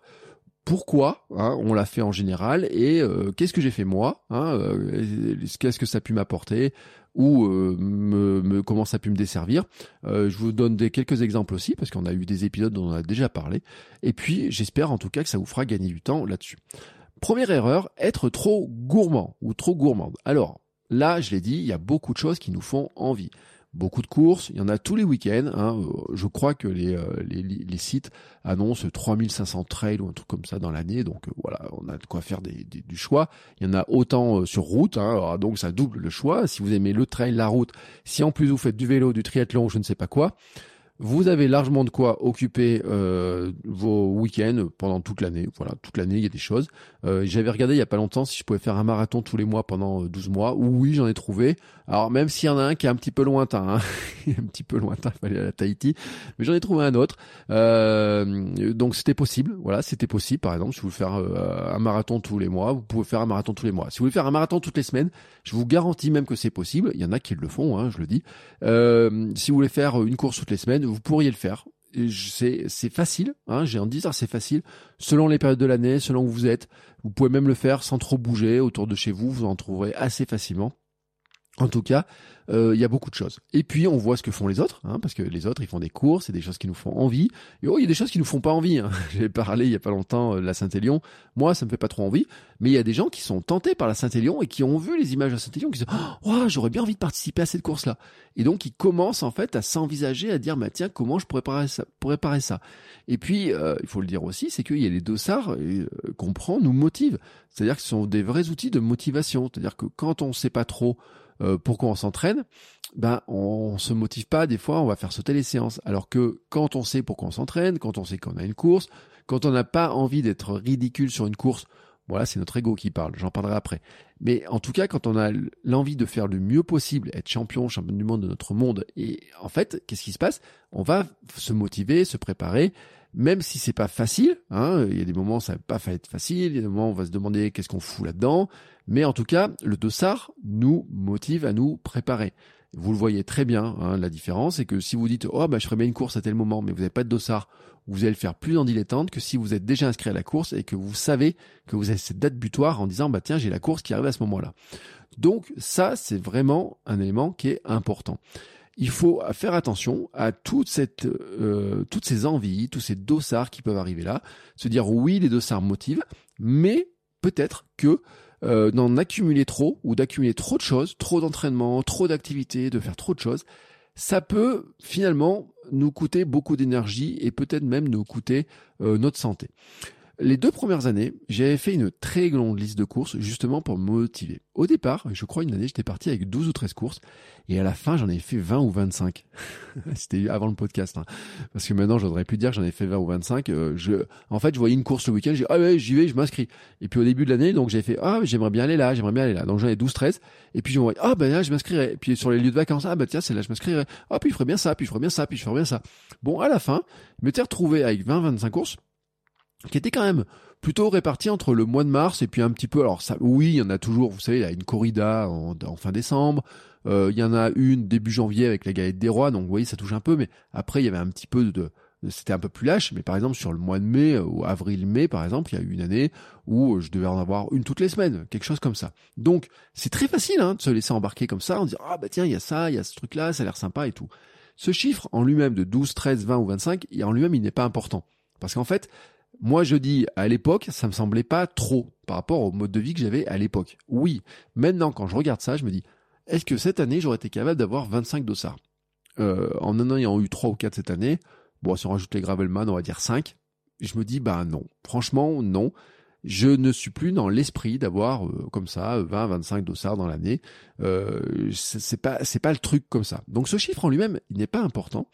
pourquoi hein, on l'a fait en général et euh, qu'est-ce que j'ai fait moi, hein, euh, qu'est-ce que ça a pu m'apporter ou euh, me, comment ça a pu me desservir. je vous donne des, quelques exemples aussi parce qu'on a eu des épisodes dont on a déjà parlé et puis j'espère en tout cas que ça vous fera gagner du temps là-dessus. Première erreur, être trop gourmand ou trop gourmande. Alors là, je l'ai dit, il y a beaucoup de choses qui nous font envie beaucoup de courses, il y en a tous les week-ends. Hein. Je crois que les, euh, les, les, sites annoncent 3500 trails ou un truc comme ça dans l'année, donc euh, voilà, on a de quoi faire des, du choix. Il y en a autant euh, sur route, hein. donc ça double le choix. Si vous aimez le trail, la route, si en plus vous faites du vélo, du triathlon, je ne sais pas quoi, vous avez largement de quoi occuper euh, vos week-ends pendant toute l'année. Voilà, toute l'année, il y a des choses. Euh, J'avais regardé il y a pas longtemps si je pouvais faire un marathon tous les mois pendant 12 euh, mois. Oui, j'en ai trouvé. Alors même s'il y en a un qui est un petit peu lointain, hein. un petit peu lointain, il fallait aller à Tahiti, mais j'en ai trouvé un autre. Euh, donc c'était possible. Voilà, c'était possible. Par exemple, si vous voulez faire euh, un marathon tous les mois, vous pouvez faire un marathon tous les mois. Si vous voulez faire un marathon toutes les semaines, je vous garantis même que c'est possible. Il y en a qui le font, hein, je le dis. si vous voulez faire une course toutes les semaines vous pourriez le faire. C'est, facile, hein, j'ai en dire c'est facile. Selon les périodes de l'année, selon où vous êtes, vous pouvez même le faire sans trop bouger autour de chez vous, vous en trouverez assez facilement. En tout cas, euh, il y a beaucoup de choses. Et puis on voit ce que font les autres, hein, parce que les autres ils font des courses, c'est des choses qui nous font envie. Et oh, il y a des choses qui nous font pas envie. Hein. J'ai parlé il y a pas longtemps euh, de la Saint-Élion. Moi, ça me fait pas trop envie, mais il y a des gens qui sont tentés par la Saint-Élion et qui ont vu les images de Saint-Élion, qui disent oh, j'aurais bien envie de participer à cette course-là. Et donc ils commencent en fait à s'envisager, à dire bah tiens comment je pourrais ça, préparer ça. Et puis euh, il faut le dire aussi, c'est qu'il y a les dossards qu'on prend nous motivent. C'est-à-dire que ce sont des vrais outils de motivation. C'est-à-dire que quand on sait pas trop euh, pourquoi on s'entraîne, ben on se motive pas des fois, on va faire sauter les séances. Alors que quand on sait pourquoi on s'entraîne, quand on sait qu'on a une course, quand on n'a pas envie d'être ridicule sur une course, voilà, c'est notre ego qui parle, j'en parlerai après. Mais en tout cas, quand on a l'envie de faire le mieux possible, être champion, champion du monde de notre monde, et en fait, qu'est-ce qui se passe? On va se motiver, se préparer, même si c'est pas facile. Hein, il y a des moments ça va pas être facile, il y a des moments où on va se demander qu'est-ce qu'on fout là-dedans. Mais en tout cas, le dossard nous motive à nous préparer. Vous le voyez très bien, hein, la différence, c'est que si vous dites oh bah je ferai bien une course à tel moment, mais vous n'avez pas de dossard, vous allez le faire plus en dilettante que si vous êtes déjà inscrit à la course et que vous savez que vous avez cette date butoir en disant bah tiens j'ai la course qui arrive à ce moment-là. Donc ça c'est vraiment un élément qui est important il faut faire attention à euh, toutes ces envies, tous ces dossards qui peuvent arriver là. Se dire oui, les dossards motivent, mais peut-être que euh, d'en accumuler trop ou d'accumuler trop de choses, trop d'entraînement, trop d'activités, de faire trop de choses, ça peut finalement nous coûter beaucoup d'énergie et peut-être même nous coûter euh, notre santé. Les deux premières années, j'avais fait une très longue liste de courses justement pour me motiver. Au départ, je crois une année, j'étais parti avec 12 ou 13 courses et à la fin, j'en ai fait 20 ou 25. C'était avant le podcast hein. parce que maintenant, j'aurais plus dire que j'en ai fait 20 ou 25. Euh, en fait, je voyais une course le week-end, j'ai ah ouais, j'y vais, je m'inscris. Et puis au début de l'année, donc j'ai fait ah, j'aimerais bien aller là, j'aimerais bien aller là. Donc j'en ai 12 13 et puis je me voyais ah ben là, je m'inscrirai. Puis sur les lieux de vacances, ah ben tiens, c'est là je m'inscrirai. Ah puis je ferais bien ça, puis je ferais bien ça, puis je ferais bien ça. Bon, à la fin, je m'étais retrouvé avec 20 25 courses qui était quand même plutôt réparti entre le mois de mars et puis un petit peu. Alors ça, oui, il y en a toujours. Vous savez, il y a une corrida en, fin décembre. Euh, il y en a une début janvier avec la galette des rois. Donc vous voyez, ça touche un peu. Mais après, il y avait un petit peu de, c'était un peu plus lâche, mais par exemple sur le mois de mai ou avril-mai par exemple, il y a eu une année où je devais en avoir une toutes les semaines, quelque chose comme ça. Donc c'est très facile hein, de se laisser embarquer comme ça, en disant ah bah tiens il y a ça, il y a ce truc là, ça a l'air sympa et tout. Ce chiffre en lui-même de 12, 13, 20 ou 25, en lui-même il n'est pas important parce qu'en fait moi, je dis, à l'époque, ça me semblait pas trop par rapport au mode de vie que j'avais à l'époque. Oui, maintenant, quand je regarde ça, je me dis, est-ce que cette année, j'aurais été capable d'avoir 25 dossards? Euh, En en ayant eu 3 ou 4 cette année, bon, si on rajoute les Gravelman, on va dire 5. Je me dis, bah non. Franchement, non. Je ne suis plus dans l'esprit d'avoir euh, comme ça 20, 25 dossards dans l'année. Euh, c'est pas, c'est pas le truc comme ça. Donc ce chiffre en lui-même, il n'est pas important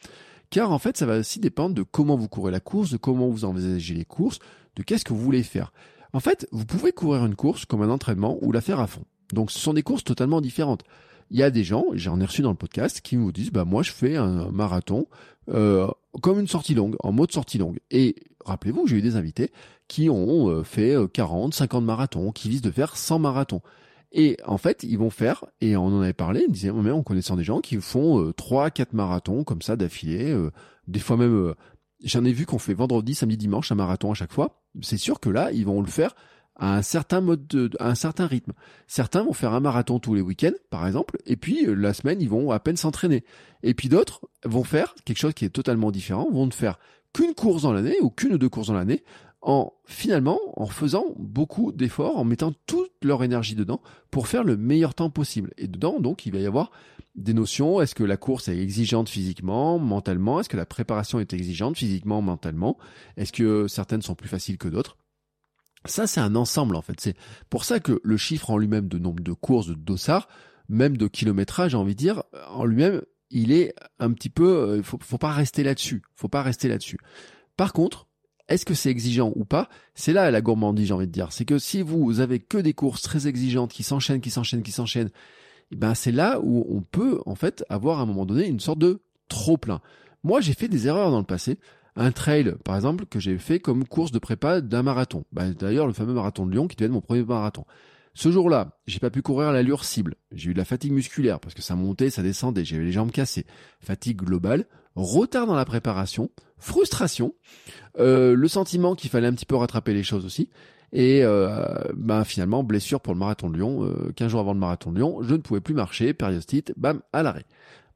car en fait ça va aussi dépendre de comment vous courez la course, de comment vous envisagez les courses, de qu'est-ce que vous voulez faire. En fait, vous pouvez courir une course comme un entraînement ou la faire à fond. Donc ce sont des courses totalement différentes. Il y a des gens, j'en ai reçu dans le podcast, qui vous disent bah moi je fais un marathon euh, comme une sortie longue, en mode sortie longue. Et rappelez-vous, j'ai eu des invités qui ont euh, fait 40, euh, 50 marathons, qui visent de faire 100 marathons. Et en fait, ils vont faire, et on en avait parlé, ils disaient, mais en connaissant des gens qui font euh, trois, 4 quatre marathons comme ça d'affilée, euh, des fois même, euh, j'en ai vu qu'on fait vendredi, samedi, dimanche un marathon à chaque fois. C'est sûr que là, ils vont le faire à un certain mode, de, à un certain rythme. Certains vont faire un marathon tous les week-ends, par exemple, et puis la semaine, ils vont à peine s'entraîner. Et puis d'autres vont faire quelque chose qui est totalement différent, vont ne faire qu'une course dans l'année ou qu'une ou deux courses dans l'année, en finalement en faisant beaucoup d'efforts, en mettant toute leur énergie dedans pour faire le meilleur temps possible. Et dedans, donc, il va y avoir des notions. Est-ce que la course est exigeante physiquement, mentalement? Est-ce que la préparation est exigeante physiquement, mentalement? Est-ce que certaines sont plus faciles que d'autres? Ça, c'est un ensemble en fait. C'est pour ça que le chiffre en lui-même de nombre de courses, de dossards, même de kilométrage, j'ai envie de dire, en lui-même, il est un petit peu. Euh, faut, faut pas rester là-dessus. Faut pas rester là-dessus. Par contre, est-ce que c'est exigeant ou pas? C'est là la gourmandise, j'ai envie de dire. C'est que si vous avez que des courses très exigeantes qui s'enchaînent, qui s'enchaînent, qui s'enchaînent, eh ben c'est là où on peut en fait avoir à un moment donné une sorte de trop plein. Moi, j'ai fait des erreurs dans le passé. Un trail, par exemple, que j'ai fait comme course de prépa d'un marathon. Ben, D'ailleurs, le fameux marathon de Lyon qui devait être mon premier marathon. Ce jour-là, j'ai pas pu courir à l'allure cible. J'ai eu de la fatigue musculaire parce que ça montait, ça descendait, j'avais les jambes cassées. Fatigue globale retard dans la préparation, frustration, euh, le sentiment qu'il fallait un petit peu rattraper les choses aussi, et euh, ben finalement blessure pour le marathon de Lyon. Euh, 15 jours avant le marathon de Lyon, je ne pouvais plus marcher, périostite, bam, à l'arrêt.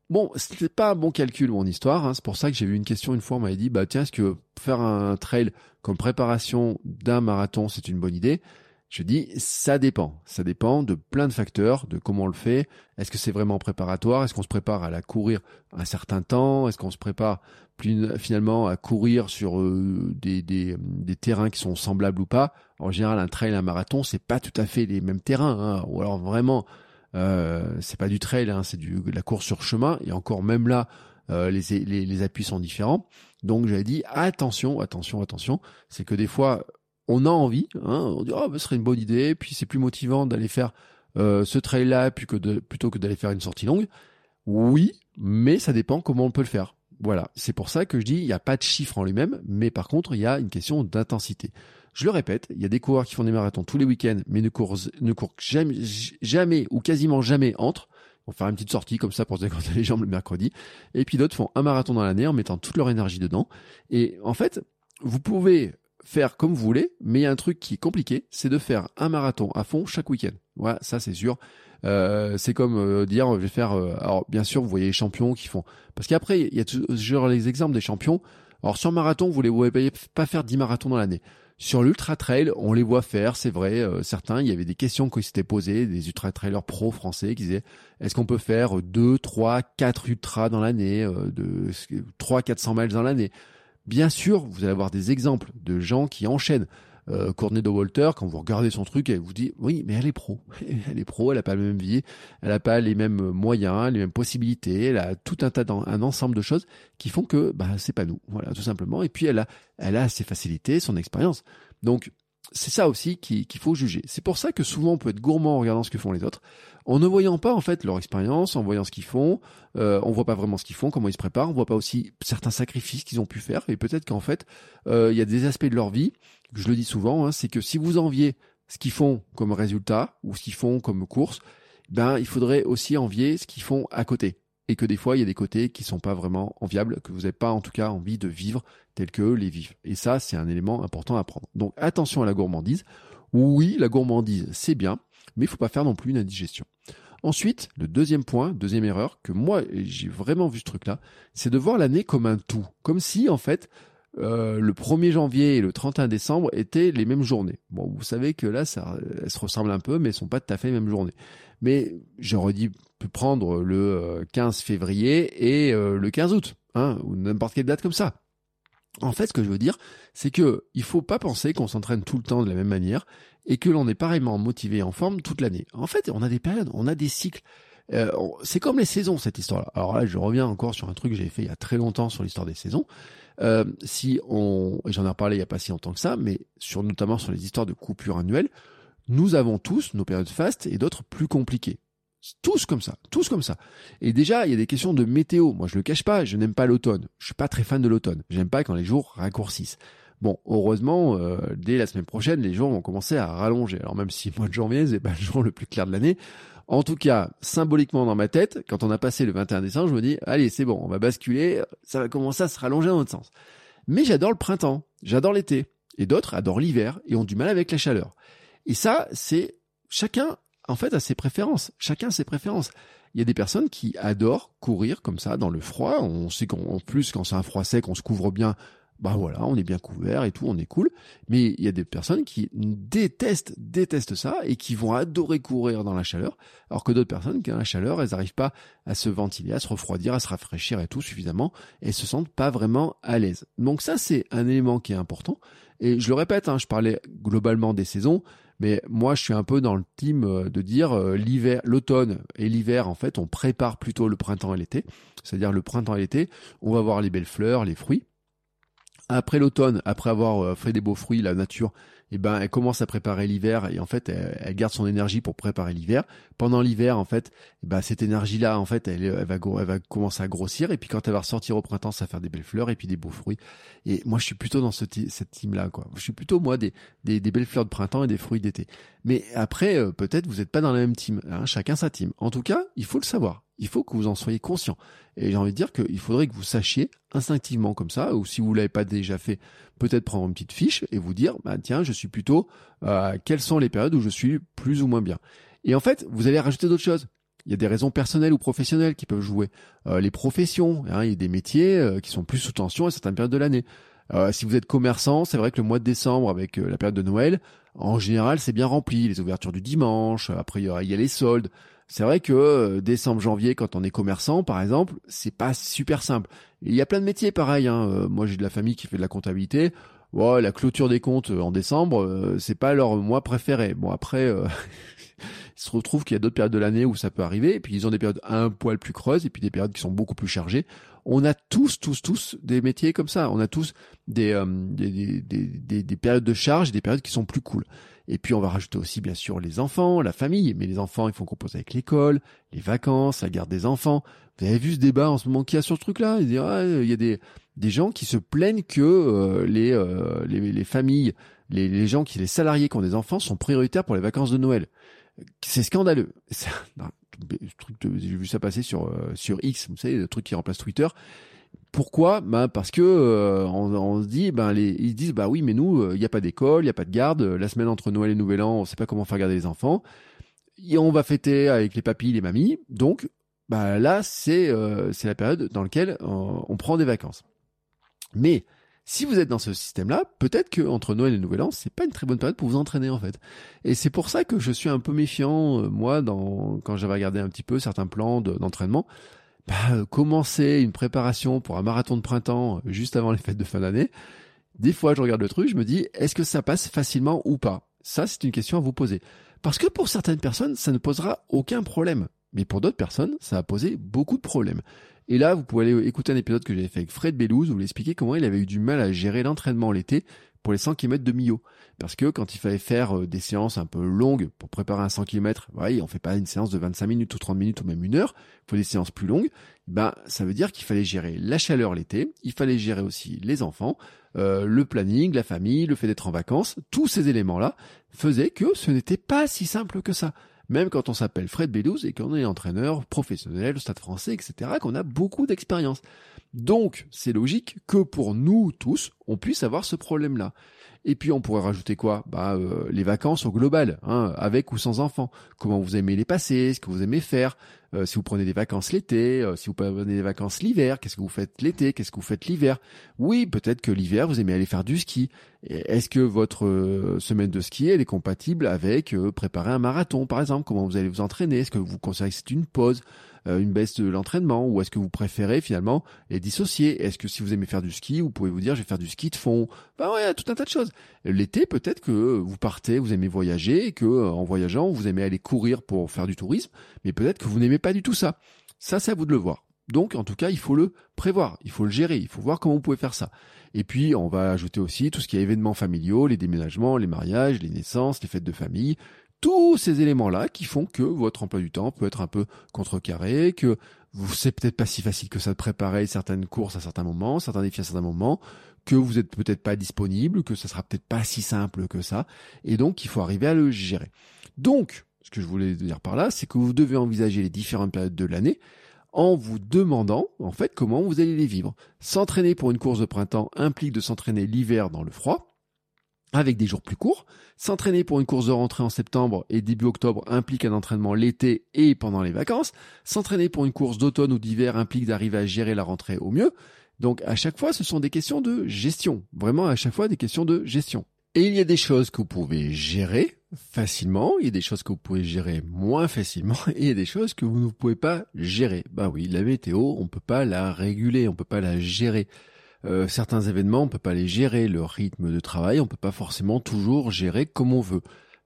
Bon, c'était pas un bon calcul mon histoire. Hein. C'est pour ça que j'ai eu une question une fois, on m'avait dit bah tiens, est-ce que faire un trail comme préparation d'un marathon, c'est une bonne idée? Je dis, ça dépend. Ça dépend de plein de facteurs, de comment on le fait. Est-ce que c'est vraiment préparatoire? Est-ce qu'on se prépare à la courir un certain temps? Est-ce qu'on se prépare finalement à courir sur euh, des, terrains qui sont semblables ou pas? En général, un trail, un marathon, c'est pas tout à fait les mêmes terrains. Hein. Ou alors vraiment, euh, c'est pas du trail, hein, c'est de la course sur chemin. Et encore même là, euh, les, les, les appuis sont différents. Donc j'avais dit attention, attention, attention. C'est que des fois, on a envie, hein, on dit oh, bah, ce serait une bonne idée, puis c'est plus motivant d'aller faire euh, ce trail-là plutôt que d'aller faire une sortie longue. Oui, mais ça dépend comment on peut le faire. Voilà, c'est pour ça que je dis il n'y a pas de chiffre en lui-même, mais par contre il y a une question d'intensité. Je le répète, il y a des coureurs qui font des marathons tous les week-ends, mais ne courent, ne courent jamais, ou quasiment jamais entre. Vont faire une petite sortie comme ça pour se dégonfler les jambes le mercredi. Et puis d'autres font un marathon dans l'année en mettant toute leur énergie dedans. Et en fait, vous pouvez faire comme vous voulez, mais il y a un truc qui est compliqué, c'est de faire un marathon à fond chaque week-end. Voilà, ça c'est sûr. Euh, c'est comme euh, dire, je vais faire. Euh, alors bien sûr, vous voyez les champions qui font. Parce qu'après, il y a toujours les exemples des champions. Alors sur marathon, vous les voyez pas faire 10 marathons dans l'année. Sur l'ultra trail, on les voit faire, c'est vrai. certains, il y avait des questions qui s'étaient posées, des ultra trailers pro français qui disaient est-ce qu'on peut faire 2, 3, 4 ultras dans l'année, de 3, 400 miles dans l'année? Bien sûr, vous allez avoir des exemples de gens qui enchaînent. Euh, Courtney de Walter, quand vous regardez son truc, elle vous dit oui, mais elle est pro, elle est pro, elle n'a pas la même vie, elle n'a pas les mêmes moyens, les mêmes possibilités, elle a tout un tas un ensemble de choses qui font que bah c'est pas nous, voilà tout simplement. Et puis elle a elle a ses facilités, son expérience. Donc c'est ça aussi qu'il faut juger. C'est pour ça que souvent on peut être gourmand en regardant ce que font les autres, en ne voyant pas en fait leur expérience, en voyant ce qu'ils font, euh, on voit pas vraiment ce qu'ils font, comment ils se préparent, on voit pas aussi certains sacrifices qu'ils ont pu faire, et peut-être qu'en fait euh, il y a des aspects de leur vie, je le dis souvent, hein, c'est que si vous enviez ce qu'ils font comme résultat ou ce qu'ils font comme course, ben il faudrait aussi envier ce qu'ils font à côté et que des fois il y a des côtés qui sont pas vraiment enviables, que vous n'avez pas en tout cas envie de vivre tels que les vivent. Et ça, c'est un élément important à prendre. Donc attention à la gourmandise. Oui, la gourmandise, c'est bien, mais il faut pas faire non plus une indigestion. Ensuite, le deuxième point, deuxième erreur, que moi j'ai vraiment vu ce truc-là, c'est de voir l'année comme un tout. Comme si, en fait, euh, le 1er janvier et le 31 décembre étaient les mêmes journées. Bon, vous savez que là, ça, elles se ressemblent un peu, mais elles sont pas tout à fait les mêmes journées. Mais j'aurais dit pu prendre le 15 euh, février et euh, le 15 août, hein, ou n'importe quelle date comme ça. En fait, ce que je veux dire, c'est que il faut pas penser qu'on s'entraîne tout le temps de la même manière et que l'on est pareillement motivé et en forme toute l'année. En fait, on a des périodes, on a des cycles. Euh, c'est comme les saisons cette histoire-là. Alors là, je reviens encore sur un truc que j'ai fait il y a très longtemps sur l'histoire des saisons. Si on, j'en ai reparlé il y a pas si longtemps que ça, mais sur notamment sur les histoires de coupures annuelles, nous avons tous nos périodes fastes et d'autres plus compliquées. Tous comme ça, tous comme ça. Et déjà, il y a des questions de météo. Moi, je le cache pas, je n'aime pas l'automne. Je suis pas très fan de l'automne. J'aime pas quand les jours raccourcissent. Bon, heureusement, euh, dès la semaine prochaine, les jours vont commencer à rallonger. Alors même si le mois de janvier, c'est pas le jour le plus clair de l'année. En tout cas, symboliquement dans ma tête, quand on a passé le 21 décembre, je me dis, allez, c'est bon, on va basculer, ça va commencer à se rallonger dans notre sens. Mais j'adore le printemps, j'adore l'été. Et d'autres adorent l'hiver et ont du mal avec la chaleur. Et ça, c'est chacun en fait, a ses préférences. Chacun ses préférences. Il y a des personnes qui adorent courir comme ça dans le froid. On sait qu'en plus, quand c'est un froid sec, on se couvre bien. Bah voilà, on est bien couvert et tout, on est cool. Mais il y a des personnes qui détestent, détestent ça et qui vont adorer courir dans la chaleur, alors que d'autres personnes qui la chaleur, elles n'arrivent pas à se ventiler, à se refroidir, à se rafraîchir et tout suffisamment, et se sentent pas vraiment à l'aise. Donc ça, c'est un élément qui est important. Et je le répète, hein, je parlais globalement des saisons. Mais moi, je suis un peu dans le team euh, de dire euh, l'hiver, l'automne et l'hiver, en fait, on prépare plutôt le printemps et l'été. C'est-à-dire le printemps et l'été, on va voir les belles fleurs, les fruits. Après l'automne, après avoir euh, fait des beaux fruits, la nature, eh ben, elle commence à préparer l'hiver et en fait, elle, garde son énergie pour préparer l'hiver. Pendant l'hiver, en fait, eh ben, cette énergie-là, en fait, elle, elle, va, elle va commencer à grossir et puis quand elle va ressortir au printemps, ça va faire des belles fleurs et puis des beaux fruits. Et moi, je suis plutôt dans ce cette team-là, quoi. Je suis plutôt moi des, des, des, belles fleurs de printemps et des fruits d'été. Mais après, euh, peut-être vous n'êtes pas dans la même team. Hein, chacun sa team. En tout cas, il faut le savoir. Il faut que vous en soyez conscient. Et j'ai envie de dire qu'il faudrait que vous sachiez instinctivement comme ça, ou si vous l'avez pas déjà fait, peut-être prendre une petite fiche et vous dire, bah tiens, je suis plutôt, euh, quelles sont les périodes où je suis plus ou moins bien. Et en fait, vous allez rajouter d'autres choses. Il y a des raisons personnelles ou professionnelles qui peuvent jouer. Euh, les professions, hein, il y a des métiers euh, qui sont plus sous tension à certaines périodes de l'année. Euh, si vous êtes commerçant, c'est vrai que le mois de décembre, avec la période de Noël, en général, c'est bien rempli. Les ouvertures du dimanche, après il y a les soldes. C'est vrai que décembre, janvier, quand on est commerçant, par exemple, c'est pas super simple. il y a plein de métiers pareil. Hein. moi, j'ai de la famille qui fait de la comptabilité. Ouais, la clôture des comptes en décembre, c'est pas leur mois préféré. Bon après, il se retrouve qu'il y a d'autres périodes de l'année où ça peut arriver, et puis ils ont des périodes un poil plus creuses, et puis des périodes qui sont beaucoup plus chargées. On a tous, tous, tous des métiers comme ça. On a tous des, euh, des, des, des, périodes de charge des périodes qui sont plus cool. Et puis on va rajouter aussi bien sûr les enfants, la famille, mais les enfants il faut composer avec l'école, les vacances, la garde des enfants. Vous avez vu ce débat en ce moment qu'il y a sur ce truc-là? Il y a des, des gens qui se plaignent que euh, les, euh, les, les familles, les, les gens qui les salariés qui ont des enfants sont prioritaires pour les vacances de Noël. C'est scandaleux. J'ai vu ça passer sur euh, sur X, vous savez, le truc qui remplace Twitter. Pourquoi? Ben parce que euh, on, se dit, ben ils disent, bah oui, mais nous, euh, il n'y a pas d'école, il n'y a pas de garde. La semaine entre Noël et Nouvel An, on sait pas comment faire garder les enfants. Et on va fêter avec les papis, les mamies. Donc, bah là, c'est c'est la période dans laquelle on prend des vacances. Mais si vous êtes dans ce système-là, peut-être que entre Noël et Nouvel An, c'est pas une très bonne période pour vous entraîner en fait. Et c'est pour ça que je suis un peu méfiant, euh, moi, dans, quand j'avais regardé un petit peu certains plans d'entraînement. bah, euh, commencer une préparation pour un marathon de printemps euh, juste avant les fêtes de fin d'année, des fois je regarde le truc, je me dis, est-ce que ça passe facilement ou pas? Ça, c'est une question à vous poser. Parce que pour certaines personnes, ça ne posera aucun problème. Mais pour d'autres personnes, ça a posé beaucoup de problèmes. Et là, vous pouvez aller écouter un épisode que j'avais fait avec Fred Bellouz où il expliquait comment il avait eu du mal à gérer l'entraînement l'été pour les 100 km de Millau. Parce que quand il fallait faire euh, des séances un peu longues pour préparer un 100 km, ouais, on fait pas une séance de 25 minutes ou 30 minutes ou même une heure, il faut des séances plus longues, ben, ça veut dire qu'il fallait gérer la chaleur l'été, il fallait gérer aussi les enfants, euh, le planning, la famille, le fait d'être en vacances, tous ces éléments-là faisaient que ce n'était pas si simple que ça même quand on s'appelle Fred Bellouz et qu'on est entraîneur professionnel au stade français, etc., qu'on a beaucoup d'expérience. Donc, c'est logique que pour nous tous, on puisse avoir ce problème-là. Et puis on pourrait rajouter quoi? Bah euh, les vacances au global, hein, avec ou sans enfants. Comment vous aimez les passer? Ce que vous aimez faire? Euh, Si vous prenez des vacances l'été, euh, si vous prenez des vacances l'hiver, qu'est-ce que vous faites l'été? Qu'est-ce que vous faites l'hiver? Oui, peut-être que l'hiver vous aimez aller faire du ski. Est-ce que votre semaine de ski elle est compatible avec préparer un marathon par exemple? Comment vous allez vous entraîner? Est-ce que vous considérez que c'est une pause? Une baisse de l'entraînement ou est-ce que vous préférez finalement les dissocier? Est-ce que si vous aimez faire du ski, vous pouvez vous dire je vais faire du ski de fond Bah ouais, tout un tas de choses. L'été, peut-être que vous partez, vous aimez voyager que euh, en voyageant, vous aimez aller courir pour faire du tourisme, mais peut-être que vous n'aimez pas du tout ça. Ça, c'est à vous de le voir. Donc, en tout cas, il faut le prévoir, il faut le gérer, il faut voir comment vous pouvez faire ça. Et puis, on va ajouter aussi tout ce qui est événements familiaux, les déménagements, les mariages, les naissances, les fêtes de famille, tous ces éléments-là qui font que votre emploi du temps peut être un peu contrecarré, que vous c'est peut-être pas si facile que ça de préparer certaines courses à certains moments, certains défis à certains moments, que vous êtes peut-être pas disponible, que ça sera peut-être pas si simple que ça, et donc il faut arriver à le gérer. Donc, ce que je voulais dire par là, c'est que vous devez envisager les différentes périodes de l'année en vous demandant en fait comment vous allez les vivre. S'entraîner pour une course de printemps implique de s'entraîner l'hiver dans le froid, avec des jours plus courts. S'entraîner pour une course de rentrée en septembre et début octobre implique un entraînement l'été et pendant les vacances. S'entraîner pour une course d'automne ou d'hiver implique d'arriver à gérer la rentrée au mieux. Donc à chaque fois, ce sont des questions de gestion. Vraiment à chaque fois des questions de gestion. Et il y a des choses que vous pouvez gérer facilement, il y a des choses que vous pouvez gérer moins facilement, et il y a des choses que vous ne pouvez pas gérer. Bah oui, la météo, on peut pas la réguler, on peut pas la gérer. Euh, certains événements, on peut pas les gérer, le rythme de travail, on peut pas forcément toujours gérer comme on veut.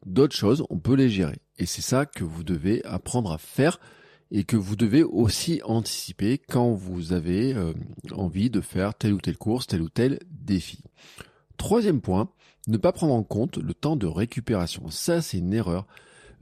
D'autres choses, on peut les gérer. Et c'est ça que vous devez apprendre à faire et que vous devez aussi anticiper quand vous avez euh, envie de faire telle ou telle course, tel ou tel défi. Troisième point, ne pas prendre en compte le temps de récupération. Ça, c'est une erreur.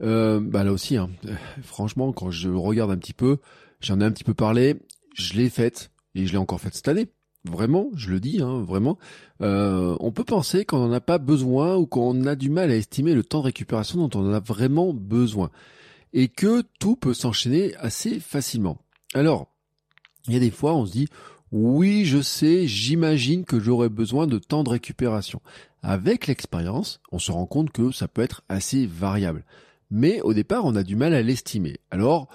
Euh, bah là aussi, hein, franchement, quand je regarde un petit peu, j'en ai un petit peu parlé, je l'ai faite et je l'ai encore faite cette année. Vraiment, je le dis, hein, vraiment. Euh, on peut penser qu'on n'en a pas besoin ou qu'on a du mal à estimer le temps de récupération dont on en a vraiment besoin. Et que tout peut s'enchaîner assez facilement. Alors, il y a des fois, on se dit, oui, je sais, j'imagine que j'aurais besoin de temps de récupération. Avec l'expérience, on se rend compte que ça peut être assez variable. Mais au départ, on a du mal à l'estimer. Alors,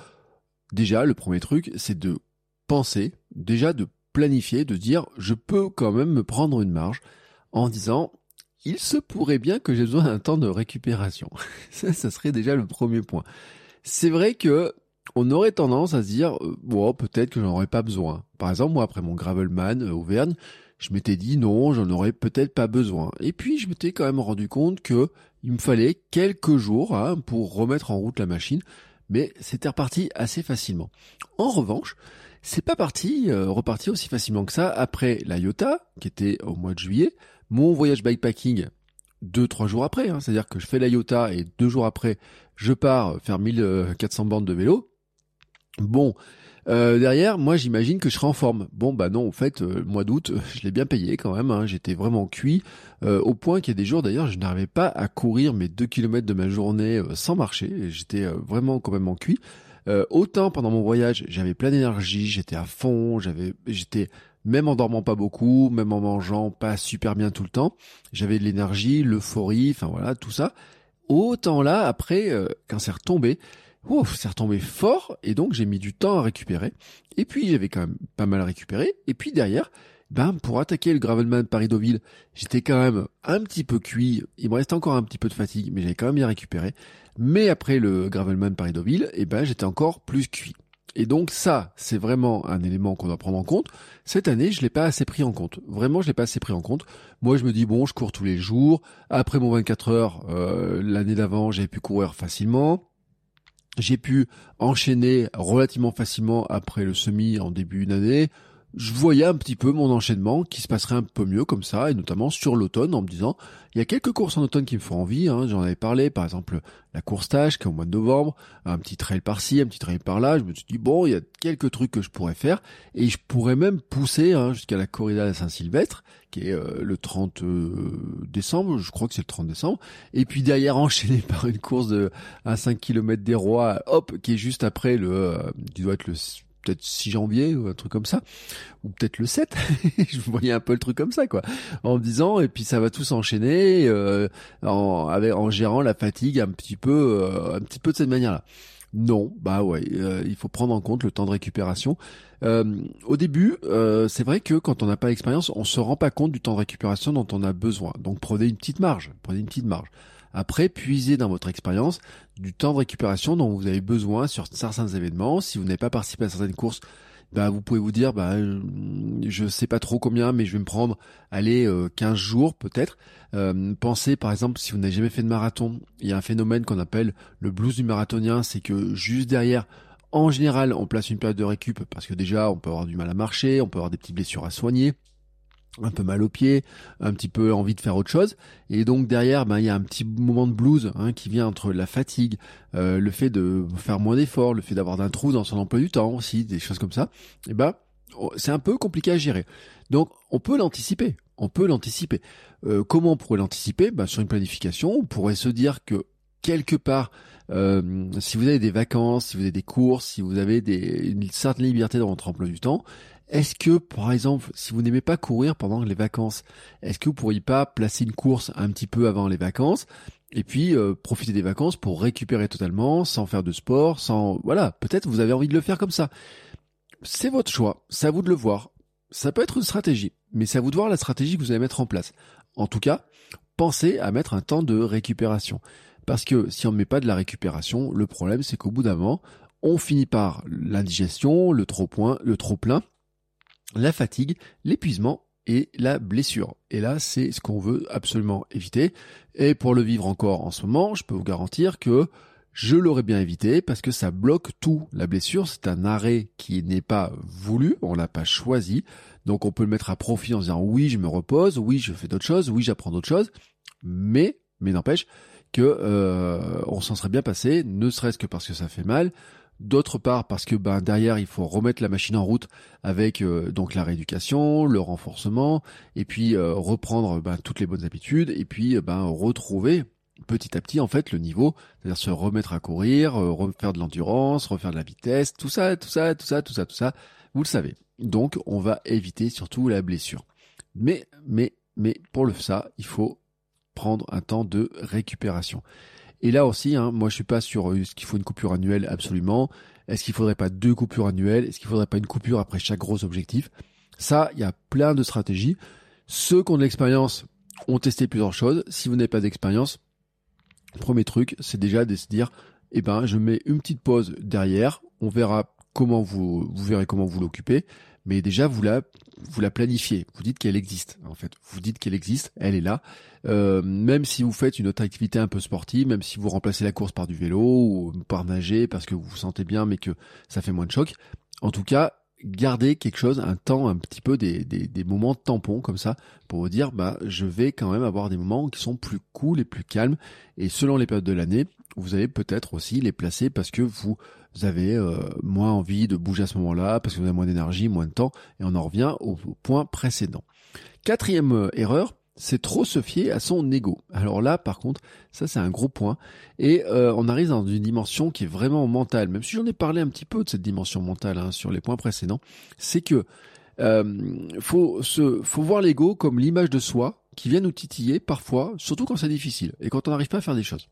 déjà, le premier truc, c'est de penser, déjà de planifier, de dire je peux quand même me prendre une marge en disant il se pourrait bien que j'ai besoin d'un temps de récupération. ça, ça serait déjà le premier point. C'est vrai que on aurait tendance à se dire euh, bon peut-être que j'en aurais pas besoin. Par exemple moi après mon gravelman euh, Auvergne, je m'étais dit non j'en aurais peut-être pas besoin. Et puis je m'étais quand même rendu compte que il me fallait quelques jours hein, pour remettre en route la machine, mais c'était reparti assez facilement. En revanche, c'est pas parti, euh, reparti aussi facilement que ça après la Iota, qui était au mois de juillet, mon voyage bikepacking deux, trois jours après, hein. c'est-à-dire que je fais la Iota et deux jours après, je pars faire 1400 bornes de vélo. Bon, euh, derrière, moi j'imagine que je serai en forme. Bon bah non, en fait, euh, mois d'août, je l'ai bien payé quand même, hein. j'étais vraiment cuit, au point qu'il y a des jours d'ailleurs, je n'arrivais pas à courir mes deux kilomètres de ma journée sans marcher, j'étais vraiment quand même en cuit. Euh, autant pendant mon voyage, j'avais plein d'énergie, j'étais à fond, j'avais, j'étais même en dormant pas beaucoup, même en mangeant pas super bien tout le temps, j'avais de l'énergie, l'euphorie, enfin voilà, tout ça. Autant là, après, euh, quand c'est retombé, ouf, c'est retombé fort, et donc j'ai mis du temps à récupérer. Et puis j'avais quand même pas mal récupéré. Et puis derrière, ben pour attaquer le Gravelman Paris-Deauville, j'étais quand même un petit peu cuit. Il me restait encore un petit peu de fatigue, mais j'avais quand même bien récupéré. Mais après le Gravelman Paris-Deauville, eh ben j'étais encore plus cuit. Et donc ça, c'est vraiment un élément qu'on doit prendre en compte. Cette année, je l'ai pas assez pris en compte. Vraiment, je l'ai pas assez pris en compte. Moi, je me dis bon, je cours tous les jours. Après mon 24 heures, euh, l'année d'avant, j'ai pu courir facilement. J'ai pu enchaîner relativement facilement après le semi en début d'année je voyais un petit peu mon enchaînement qui se passerait un peu mieux comme ça, et notamment sur l'automne, en me disant, il y a quelques courses en automne qui me font envie, hein, j'en avais parlé, par exemple la course tâche qui est au mois de novembre, un petit trail par-ci, un petit trail par-là, je me suis dit, bon, il y a quelques trucs que je pourrais faire, et je pourrais même pousser hein, jusqu'à la corrida de Saint-Sylvestre, qui est euh, le 30 euh, décembre, je crois que c'est le 30 décembre, et puis derrière enchaîné par une course de à 5 km des rois, hop, qui est juste après le, euh, qui doit être le peut-être 6 janvier ou un truc comme ça, ou peut-être le 7. je voyais un peu le truc comme ça, quoi, en me disant et puis ça va tout s'enchaîner euh, en, en gérant la fatigue un petit peu, euh, un petit peu de cette manière-là. Non, bah ouais, euh, il faut prendre en compte le temps de récupération. au début, c'est vrai que quand on n'a pas d'expérience, on se rend pas compte du temps de récupération dont on a besoin. Donc prenez une petite marge, prenez une petite marge. Après, puisez dans votre expérience du temps de récupération dont vous avez besoin sur certains événements. Si vous n'avez pas participé à certaines courses, bah, vous pouvez vous dire, bah, je sais pas trop combien, mais je vais me prendre, allez, 15 euh, jours peut-être. Euh, pensez, par exemple, si vous n'avez jamais fait de marathon, il y a un phénomène qu'on appelle le blues du marathonien, c'est que juste derrière, en général, on place une période de récup parce que déjà, on peut avoir du mal à marcher, on peut avoir des petites blessures à soigner un peu mal aux pieds, un petit peu envie de faire autre chose. Et donc derrière, ben, il y a un petit moment de blues hein, qui vient entre la fatigue, euh, le fait de faire moins d'efforts, le fait d'avoir d'un trou dans son emploi du temps aussi, des choses comme ça. Et ben, oh, c'est un peu compliqué à gérer. Donc on peut l'anticiper. On peut l'anticiper. Euh, comment on pourrait l'anticiper? Ben, Sur une planification, on pourrait se dire que quelque part, euh, si vous avez des vacances, si vous avez des courses, si vous avez une certaine liberté dans votre emploi du temps, est-ce que, par exemple, si vous n'aimez pas courir pendant les vacances, est-ce que vous pourriez pas placer une course un petit peu avant les vacances et puis euh, profiter des vacances pour récupérer totalement, sans faire de sport, sans voilà, peut-être vous avez envie de le faire comme ça. C'est votre choix, c'est à vous de le voir. Ça peut être une stratégie, mais c'est à vous de voir la stratégie que vous allez mettre en place. En tout cas, pensez à mettre un temps de récupération. Parce que si on ne met pas de la récupération, le problème c'est qu'au bout d'un moment, on finit par l'indigestion, le trop point, le trop plein, la fatigue, l'épuisement et la blessure. Et là, c'est ce qu'on veut absolument éviter. Et pour le vivre encore en ce moment, je peux vous garantir que je l'aurais bien évité parce que ça bloque tout. La blessure, c'est un arrêt qui n'est pas voulu, on l'a pas choisi. Donc on peut le mettre à profit en disant oui, je me repose, oui, je fais d'autres choses, oui, j'apprends d'autres choses. Mais, mais n'empêche que euh, on s'en serait bien passé, ne serait-ce que parce que ça fait mal, D'autre part, parce que ben derrière, il faut remettre la machine en route avec euh, donc la rééducation, le renforcement, et puis euh, reprendre ben, toutes les bonnes habitudes, et puis ben retrouver petit à petit en fait le niveau, c'est-à-dire se remettre à courir, euh, refaire de l'endurance, refaire de la vitesse, tout ça, tout ça, tout ça, tout ça, tout ça. Vous le savez. Donc, on va éviter surtout la blessure. Mais, mais, mais pour le ça, il faut prendre un temps de récupération. Et là aussi, hein, moi je suis pas sur euh, ce qu'il faut une coupure annuelle? Absolument. Est-ce qu'il faudrait pas deux coupures annuelles? Est-ce qu'il faudrait pas une coupure après chaque gros objectif? Ça, il y a plein de stratégies. Ceux qui ont de l'expérience ont testé plusieurs choses. Si vous n'avez pas d'expérience, premier truc, c'est déjà de se dire, eh ben, je mets une petite pause derrière. On verra comment vous, vous verrez comment vous l'occupez mais déjà vous la vous la planifiez. Vous dites qu'elle existe. En fait, vous dites qu'elle existe, elle est là. Euh, même si vous faites une autre activité un peu sportive, même si vous remplacez la course par du vélo ou par nager parce que vous vous sentez bien, mais que ça fait moins de choc. En tout cas, gardez quelque chose, un temps, un petit peu des, moments de tampon comme ça, pour vous dire, bah, je vais quand même avoir des moments qui sont plus cool et plus calmes. Et selon les périodes de l'année, vous allez peut-être aussi les placer parce que vous vous avez euh, moins envie de bouger à ce moment-là, parce que vous avez moins d'énergie, moins de temps, et on en revient au, point précédent. Quatrième euh, erreur, c'est trop se fier à son ego. Alors là, par contre, ça c'est un gros point, et euh, on arrive dans une dimension qui est vraiment mentale, même si j'en ai parlé un petit peu de cette dimension mentale hein, sur les points précédents, c'est que faut se, faut voir l'ego comme l'image de soi qui vient nous titiller parfois, surtout quand c'est difficile et quand on n'arrive pas à faire des choses.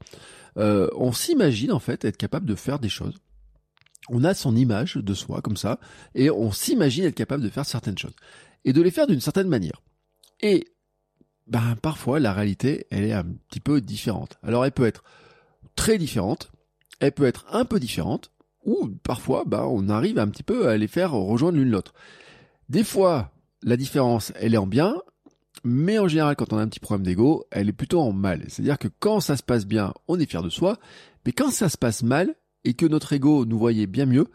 on s'imagine en fait être capable de faire des choses on a son image de soi comme ça, et on s'imagine être capable de faire certaines choses, et de les faire d'une certaine manière. Et ben parfois la réalité, elle est un petit peu différente. Alors elle peut être très différente, elle peut être un peu différente, ou parfois ben, on arrive un petit peu à les faire rejoindre l'une l'autre. Des fois, la différence, elle est en bien, mais en général, quand on a un petit problème d'ego, elle est plutôt en mal. C'est-à-dire que quand ça se passe bien, on est fier de soi, mais quand ça se passe mal, et que notre ego nous voyait bien mieux,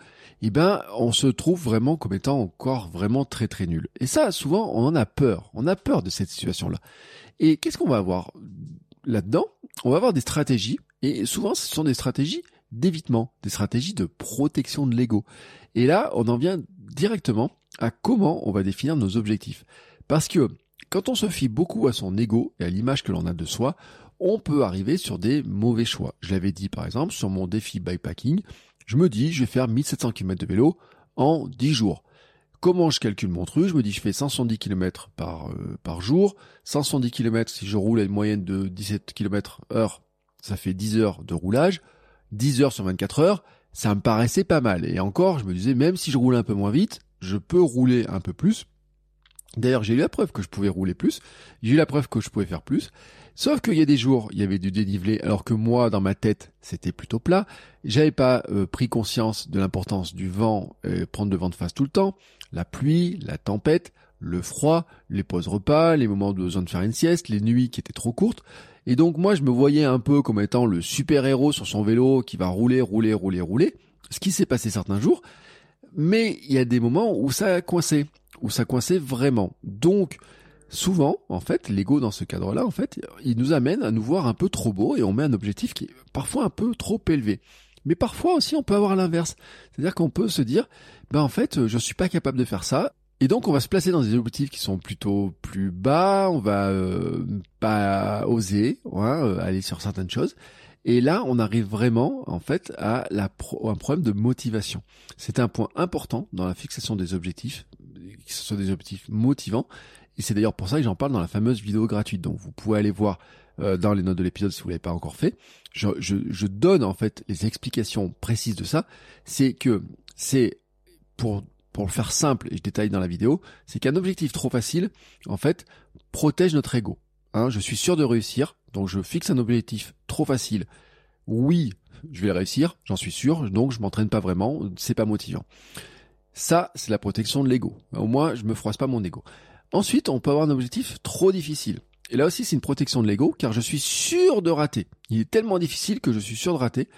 eh ben, on se trouve vraiment comme étant encore vraiment très très nul. Et ça, souvent, on en a peur. On a peur de cette situation-là. Et qu'est-ce qu'on va avoir là-dedans? On va avoir des stratégies, et souvent, ce sont des stratégies d'évitement, des stratégies de protection de l'ego. Et là, on en vient directement à comment on va définir nos objectifs. Parce que quand on se fie beaucoup à son ego et à l'image que l'on a de soi, on peut arriver sur des mauvais choix. Je l'avais dit par exemple sur mon défi bikepacking, je me dis je vais faire 1700 km de vélo en 10 jours. Comment je calcule mon truc? Je me dis je fais 510 km par, euh, par jour. 510 km si je roule à une moyenne de 17 km heure, ça fait 10 heures de roulage. 10 heures sur 24 heures, ça me paraissait pas mal. Et encore, je me disais même si je roule un peu moins vite, je peux rouler un peu plus. D'ailleurs, j'ai eu la preuve que je pouvais rouler plus. J'ai eu la preuve que je pouvais faire plus. Sauf qu'il y a des jours, il y avait du dénivelé, alors que moi, dans ma tête, c'était plutôt plat. J'avais pas euh, pris conscience de l'importance du vent, euh, prendre le vent de face tout le temps, la pluie, la tempête, le froid, les pauses repas, les moments de besoin de faire une sieste, les nuits qui étaient trop courtes. Et donc moi, je me voyais un peu comme étant le super-héros sur son vélo qui va rouler, rouler, rouler, rouler. Ce qui s'est passé certains jours. Mais il y a des moments où ça a coincé, où ça coincait vraiment. Donc, souvent, en fait, l'ego dans ce cadre-là, en fait, il nous amène à nous voir un peu trop beau et on met un objectif qui est parfois un peu trop élevé. Mais parfois aussi, on peut avoir l'inverse. C'est-à-dire qu'on peut se dire, ben en fait, je suis pas capable de faire ça. Et donc, on va se placer dans des objectifs qui sont plutôt plus bas. On va euh, pas oser hein, euh, aller sur certaines choses. Et là, on arrive vraiment, en fait, à la un problème de motivation. C'est un point important dans la fixation des objectifs, que ce soit des objectifs motivants. Et c'est d'ailleurs pour ça que j'en parle dans la fameuse vidéo gratuite. Donc, vous pouvez aller voir euh, dans les notes de l'épisode si vous l'avez pas encore fait. Je, donne en fait les explications précises de ça. C'est que c'est pour pour le faire simple, et je détaille dans la vidéo, c'est qu'un objectif trop facile, en fait, protège notre ego. Hein, je suis sûr de réussir, donc je fixe un objectif trop facile. Oui, je vais réussir, j'en suis sûr, donc je m'entraîne pas vraiment, c'est pas motivant. Ça, c'est la protection de l'ego. Au moins, je me froisse pas mon ego. Ensuite, on peut avoir un objectif trop difficile. Et là aussi, c'est une protection de l'ego, car je suis sûr de rater. Il est tellement difficile que je suis sûr de rater.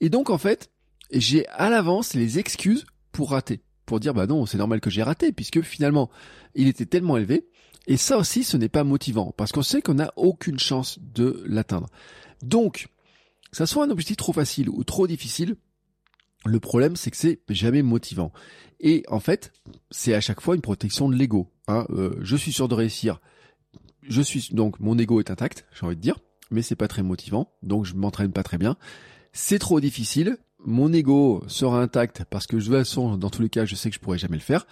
Et donc, en fait, j'ai à l'avance les excuses pour rater. Pour dire, bah non, c'est normal que j'ai raté, puisque finalement, il était tellement élevé et ça aussi, ce n'est pas motivant, parce qu'on sait qu'on n'a aucune chance de l'atteindre. Donc, ça soit un objectif trop facile ou trop difficile, le problème, c'est que c'est jamais motivant. Et en fait, c'est à chaque fois une protection de l'ego. Hein. Euh, je suis sûr de réussir. Je suis donc mon ego est intact, j'ai envie de dire, mais c'est pas très motivant, donc je m'entraîne pas très bien. C'est trop difficile. Mon ego sera intact parce que de toute façon, dans tous les cas, je sais que je pourrai jamais le faire,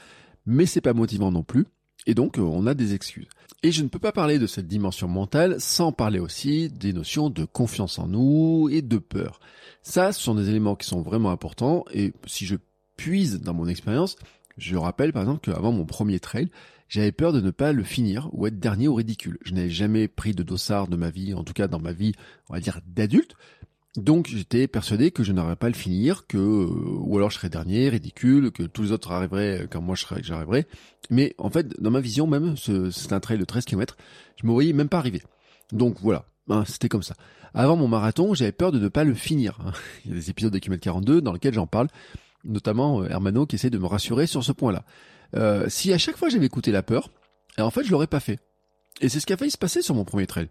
mais c'est pas motivant non plus. Et donc, euh, on a des excuses. Et je ne peux pas parler de cette dimension mentale sans parler aussi des notions de confiance en nous et de peur. Ça, ce sont des éléments qui sont vraiment importants. Et si je puise dans mon expérience, je rappelle par exemple qu'avant mon premier trail, j'avais peur de ne pas le finir ou être dernier au ridicule. Je n'avais jamais pris de dossard de ma vie, en tout cas dans ma vie, on va dire d'adulte, donc j'étais persuadé que je n'arriverais pas à le finir, que euh, ou alors je serais dernier, ridicule, que tous les autres arriveraient quand moi je serais, j'arriverais. Mais en fait, dans ma vision même, c'est un trail de 13 km, je me voyais même pas arriver. Donc voilà, hein, c'était comme ça. Avant mon marathon, j'avais peur de ne pas le finir. Hein. Il y a des épisodes de km 42 dans lesquels j'en parle, notamment euh, Hermano qui essaie de me rassurer sur ce point-là. Euh, si à chaque fois j'avais écouté la peur, en fait je l'aurais pas fait. Et c'est ce qui a failli se passer sur mon premier trail.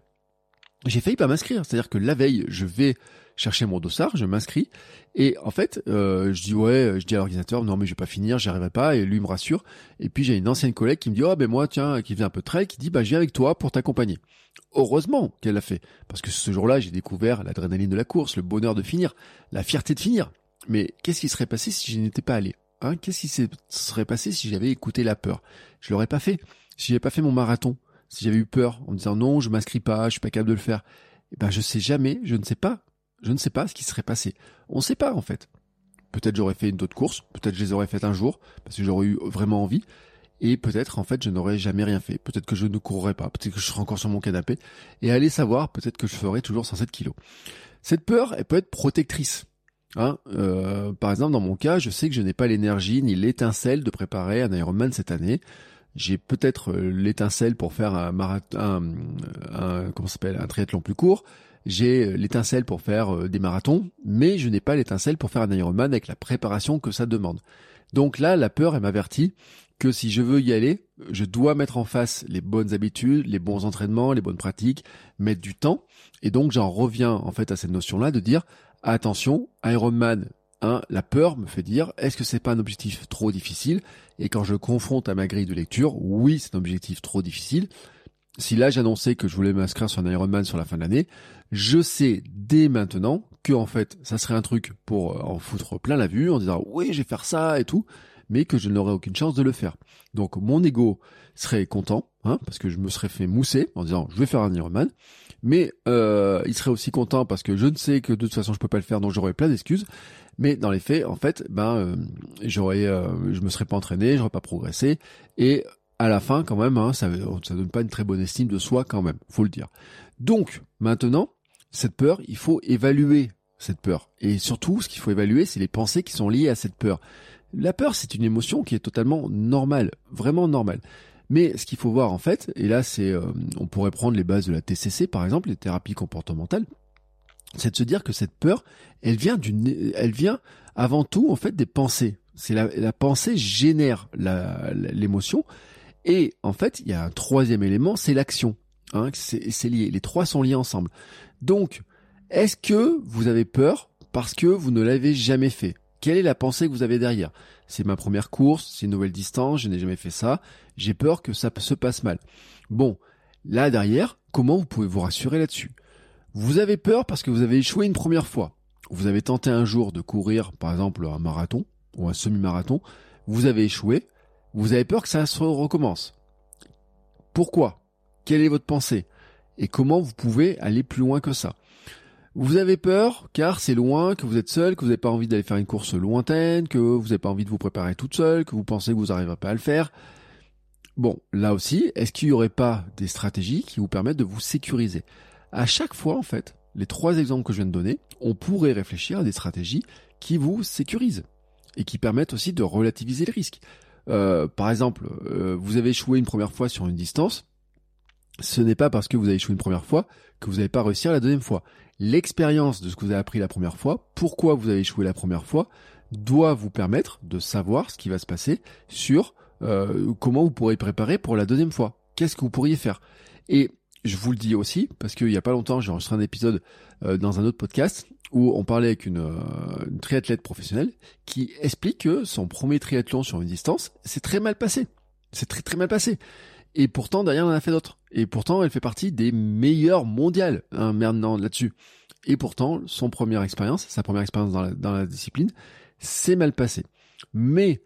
J'ai failli pas m'inscrire, c'est-à-dire que la veille, je vais chercher mon dossard, je m'inscris et en fait, euh, je dis ouais, je dis à l'organisateur non mais je vais pas finir, j'y arriverai pas et lui me rassure. Et puis j'ai une ancienne collègue qui me dit oh ben moi tiens, qui vient un peu trail, qui dit bah je viens avec toi pour t'accompagner. Heureusement qu'elle l'a fait parce que ce jour-là j'ai découvert l'adrénaline de la course, le bonheur de finir, la fierté de finir. Mais qu'est-ce qui serait passé si je n'étais pas allé hein? Qu'est-ce qui serait passé si j'avais écouté la peur? Je l'aurais pas fait. Si j'avais pas fait mon marathon, si j'avais eu peur en me disant non, je m'inscris pas, je suis pas capable de le faire, eh ben je sais jamais, je ne sais pas je ne sais pas ce qui serait passé. On ne sait pas en fait. Peut-être j'aurais fait une autre course, peut-être je les aurais faites un jour, parce que j'aurais eu vraiment envie, et peut-être en fait je n'aurais jamais rien fait. Peut-être que je ne courrais pas, peut-être que je serais encore sur mon canapé, et allez savoir, peut-être que je ferais toujours 107 kilos. Cette peur, elle peut être protectrice. Hein euh, par exemple, dans mon cas, je sais que je n'ai pas l'énergie ni l'étincelle de préparer un Ironman cette année. J'ai peut-être euh, l'étincelle pour faire un marathon, un, un comment s'appelle, un triathlon plus court j'ai l'étincelle pour faire des marathons, mais je n'ai pas l'étincelle pour faire un Ironman avec la préparation que ça demande. Donc là, la peur, elle m'avertit que si je veux y aller, je dois mettre en face les bonnes habitudes, les bons entraînements, les bonnes pratiques, mettre du temps. Et donc j'en reviens en fait à cette notion-là de dire attention, Ironman, hein, la peur me fait dire est-ce que c'est pas un objectif trop difficile? Et quand je confronte à ma grille de lecture, oui, c'est un objectif trop difficile. Si là j'annonçais que je voulais m'inscrire sur un Ironman sur la fin de l'année, je sais dès maintenant que en fait ça serait un truc pour euh, en foutre plein la vue en disant oui je vais faire ça et tout mais que je n'aurais aucune chance de le faire. Donc mon ego serait content, hein, parce que je me serais fait mousser en disant je vais faire un Ironman, mais euh, il serait aussi content parce que je ne sais que de toute façon je peux pas le faire, donc j'aurais plein d'excuses. Mais dans les faits, en fait, ben euh, j'aurais, euh, je me serais pas entraîné, j'aurais pas progressé, et à la fin quand même, hein, ça, ça donne pas une très bonne estime de soi quand même, faut le dire. Donc maintenant, cette peur, il faut évaluer cette peur. Et surtout, ce qu'il faut évaluer, c'est les pensées qui sont liées à cette peur. La peur, c'est une émotion qui est totalement normale, vraiment normale. Mais ce qu'il faut voir en fait, et là c'est, euh, on pourrait prendre les bases de la TCC par exemple, les thérapies comportementales, c'est de se dire que cette peur, elle vient d'une, vient avant tout en fait des pensées. C'est la, pensée génère l'émotion, et en fait il y a un troisième élément, c'est l'action. Hein, c'est lié, les trois sont liés ensemble. Donc, est-ce que vous avez peur parce que vous ne l'avez jamais fait? Quelle est la pensée que vous avez derrière? C'est ma première course, c'est une nouvelle distance, je n'ai jamais fait ça, j'ai peur que ça se passe mal. Bon, là derrière, comment vous pouvez vous rassurer là-dessus? Vous avez peur parce que vous avez échoué une première fois. Vous avez tenté un jour de courir, par exemple, un marathon ou un semi-marathon, vous avez échoué, vous avez peur que ça se recommence. Pourquoi? Quelle est votre pensée? Et comment vous pouvez aller plus loin que ça? Vous avez peur car c'est loin, que vous êtes seul, que vous n'avez pas envie d'aller faire une course lointaine, que vous n'avez pas envie de vous préparer toute seule, que vous pensez que vous n'arriverez pas à le faire. Bon, là aussi, est-ce qu'il n'y aurait pas des stratégies qui vous permettent de vous sécuriser? À chaque fois, en fait, les trois exemples que je viens de donner, on pourrait réfléchir à des stratégies qui vous sécurisent et qui permettent aussi de relativiser les risques. Euh, par exemple, euh, vous avez échoué une première fois sur une distance, ce n'est pas parce que vous avez échoué une première fois que vous n'allez pas réussir la deuxième fois l'expérience de ce que vous avez appris la première fois, pourquoi vous avez échoué la première fois, doit vous permettre de savoir ce qui va se passer sur euh, comment vous pourrez préparer pour la deuxième fois. Qu'est-ce que vous pourriez faire? Et je vous le dis aussi, parce qu'il n'y a pas longtemps, j'ai enregistré un épisode euh, dans un autre podcast où on parlait avec une, euh, une, triathlète professionnelle qui explique que son premier triathlon sur une distance s'est très mal passé. C'est très très mal passé. Et pourtant, derrière, on a fait d'autres. Et pourtant, elle fait partie des meilleures mondiales, hein, maintenant là-dessus. Et pourtant, son première expérience, sa première expérience dans la, dans la discipline, s'est mal passée. Mais,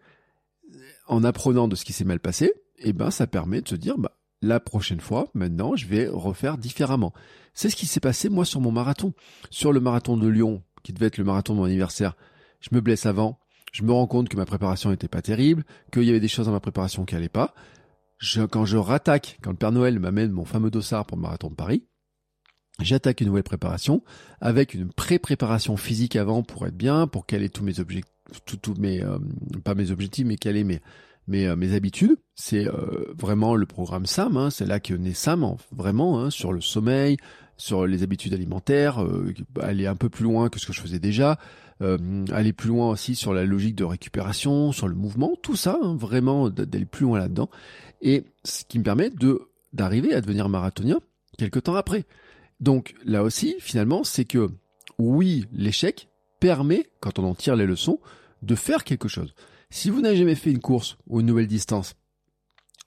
en apprenant de ce qui s'est mal passé, eh ben, ça permet de se dire, bah, la prochaine fois, maintenant, je vais refaire différemment. C'est ce qui s'est passé, moi, sur mon marathon. Sur le marathon de Lyon, qui devait être le marathon de mon anniversaire, je me blesse avant, je me rends compte que ma préparation n'était pas terrible, qu'il y avait des choses dans ma préparation qui allaient pas quand je rattaque, quand le Père Noël m'amène mon fameux dossard pour le marathon de Paris, j'attaque une nouvelle préparation avec une pré-préparation physique avant pour être bien, pour caler tous mes objectifs, tous mes, euh, pas mes objectifs, mais caler mes, mes, euh, mes habitudes. C'est euh, vraiment le programme SAM, hein, c'est là que naît SAM, vraiment, hein, sur le sommeil, sur les habitudes alimentaires, aller un peu plus loin que ce que je faisais déjà, aller plus loin aussi sur la logique de récupération, sur le mouvement, tout ça, hein, vraiment d'aller plus loin là-dedans et ce qui me permet de d'arriver à devenir marathonien quelques temps après. Donc là aussi, finalement, c'est que oui, l'échec permet, quand on en tire les leçons, de faire quelque chose. Si vous n'avez jamais fait une course ou une nouvelle distance,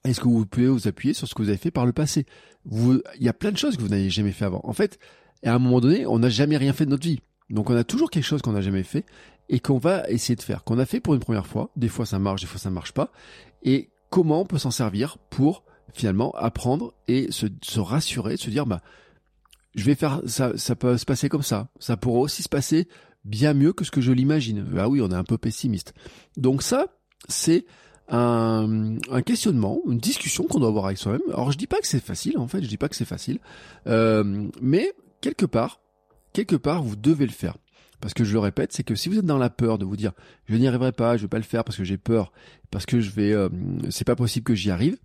est-ce que vous pouvez vous appuyer sur ce que vous avez fait par le passé? Vous, Il y a plein de choses que vous n'avez jamais fait avant. En fait, à un moment donné, on n'a jamais rien fait de notre vie. Donc on a toujours quelque chose qu'on n'a jamais fait et qu'on va essayer de faire, qu'on a fait pour une première fois. Des fois ça marche, des fois ça marche pas. Et comment on peut s'en servir pour finalement apprendre et se, rassurer, se dire bah je vais faire ça, ça peut se passer comme ça, ça pourrait aussi se passer bien mieux que ce que je l'imagine. Ah oui, on est un peu pessimiste. Donc ça, c'est un, un, questionnement, une discussion qu'on doit avoir avec soi-même. Alors je dis pas que c'est facile, en fait, je dis pas que c'est facile, euh, mais quelque part, quelque part, vous devez le faire. Parce que je le répète, c'est que si vous êtes dans la peur de vous dire je n'y arriverai pas, je vais pas le faire parce que j'ai peur, parce que je vais, euh, c'est pas possible que j'y arrive,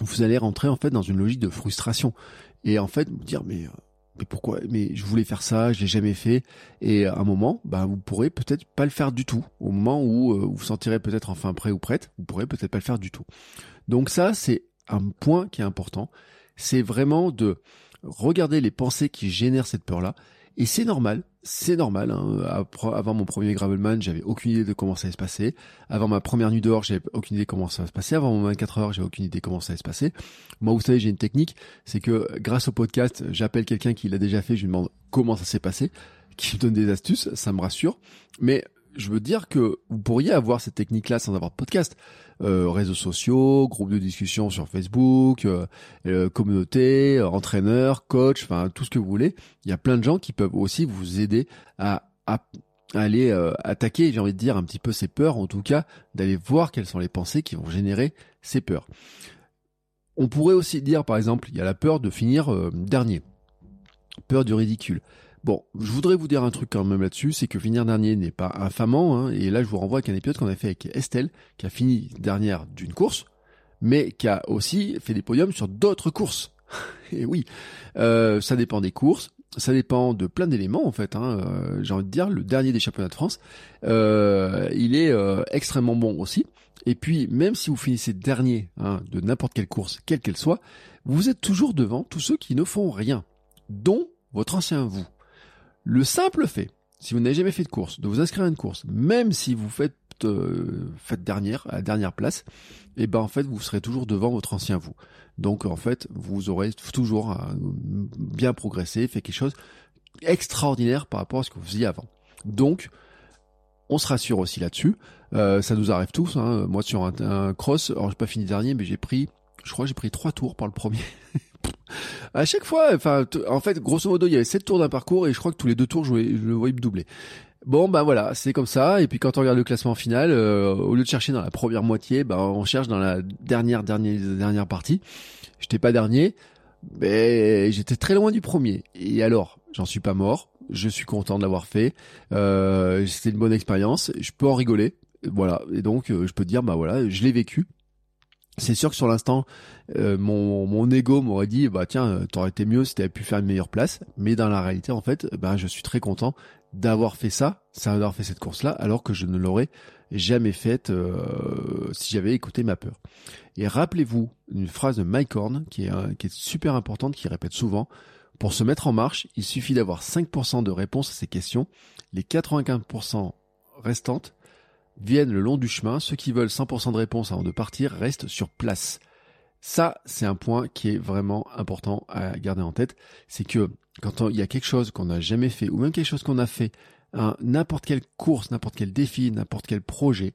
vous allez rentrer en fait dans une logique de frustration et en fait vous dire mais euh, mais pourquoi Mais je voulais faire ça, je l'ai jamais fait. Et à un moment, bah, vous pourrez peut-être pas le faire du tout. Au moment où euh, vous vous sentirez peut-être enfin prêt ou prête, vous pourrez peut-être pas le faire du tout. Donc ça, c'est un point qui est important. C'est vraiment de regarder les pensées qui génèrent cette peur-là. Et c'est normal, c'est normal. Hein. Avant mon premier Gravelman, j'avais aucune idée de comment ça allait se passer. Avant ma première nuit dehors, j'avais aucune idée comment ça allait se passer. Avant mon 24 heures, j'avais aucune idée comment ça allait se passer. Moi, vous savez, j'ai une technique, c'est que grâce au podcast, j'appelle quelqu'un qui l'a déjà fait, je lui demande comment ça s'est passé, qui me donne des astuces, ça me rassure. Mais je veux dire que vous pourriez avoir cette technique-là sans avoir de podcast. Euh, réseaux sociaux, groupe de discussion sur Facebook, euh, euh communauté, euh, entraîneur, coach, enfin tout ce que vous voulez. Il y a plein de gens qui peuvent aussi vous aider à aller attaquer, j'ai envie de dire, un petit peu ces peurs, en tout cas d'aller voir quelles sont les pensées qui vont générer ces peurs. On pourrait aussi dire, par exemple, il y a la peur de finir dernier, peur du ridicule. Bon, je voudrais vous dire un truc quand même là-dessus, c'est que finir dernier n'est pas infamant, hein, et là je vous renvoie avec un épisode qu'on a fait avec Estelle, qui a fini dernière d'une course, mais qui a aussi fait des podiums sur d'autres courses. et oui, euh, ça dépend des courses, ça dépend de plein d'éléments en fait. Hein, euh, J'ai envie de dire, le dernier des championnats de France, euh, il est extrêmement bon aussi. Et puis, même si vous finissez dernier hein, de n'importe quelle course, quelle qu'elle soit, vous êtes toujours devant tous ceux qui ne font rien, dont votre ancien vous. Le simple fait, si vous n'avez jamais fait de course, de vous inscrire à une course, même si vous faites, euh, dernière, à la dernière place, et eh ben en fait vous serez toujours devant votre ancien vous. Donc en fait vous aurez toujours euh, bien progressé, fait quelque chose extraordinaire par rapport à ce que vous faisiez avant. Donc on se rassure aussi là-dessus. Euh, ça nous arrive tous. Hein. Moi sur un, un cross, alors j'ai pas fini dernier, mais j'ai pris, je crois j'ai pris trois tours par le premier. à chaque fois, enfin, en fait, grosso modo, il y avait sept tours d'un parcours et je crois que tous les deux tours, je, le voyais me doubler. Bon, bah voilà, c'est comme ça. Et puis quand on regarde le classement final, euh, au lieu de chercher dans la première moitié, bah on cherche dans la dernière, dernière, dernière partie. J'étais pas dernier, mais j'étais très loin du premier. Et alors, j'en suis pas mort. Je suis content de l'avoir fait. Euh, C'était une bonne expérience. Je peux en rigoler. Voilà. Et donc, euh, je peux dire, bah voilà, je l'ai vécu. C'est sûr que sur l'instant, euh, mon, mon ego m'aurait dit, bah tiens, euh, t'aurais été mieux si t'avais pu faire une meilleure place. Mais dans la réalité, en fait, ben je suis très content d'avoir fait ça, d'avoir fait cette course-là, alors que je ne l'aurais jamais faite euh, si j'avais écouté ma peur. Et rappelez-vous une phrase de Mike Horn qui est, qui est super importante, qui répète souvent. Pour se mettre en marche, il suffit d'avoir 5% de réponses à ces questions. Les 95% restantes viennent le long du chemin. Ceux qui veulent 100% de réponse avant de partir restent sur place. Ça, c'est un point qui est vraiment important à garder en tête. C'est que quand il y a quelque chose qu'on n'a jamais fait, ou même quelque chose qu'on a fait, n'importe quelle course, n'importe quel défi, n'importe quel projet,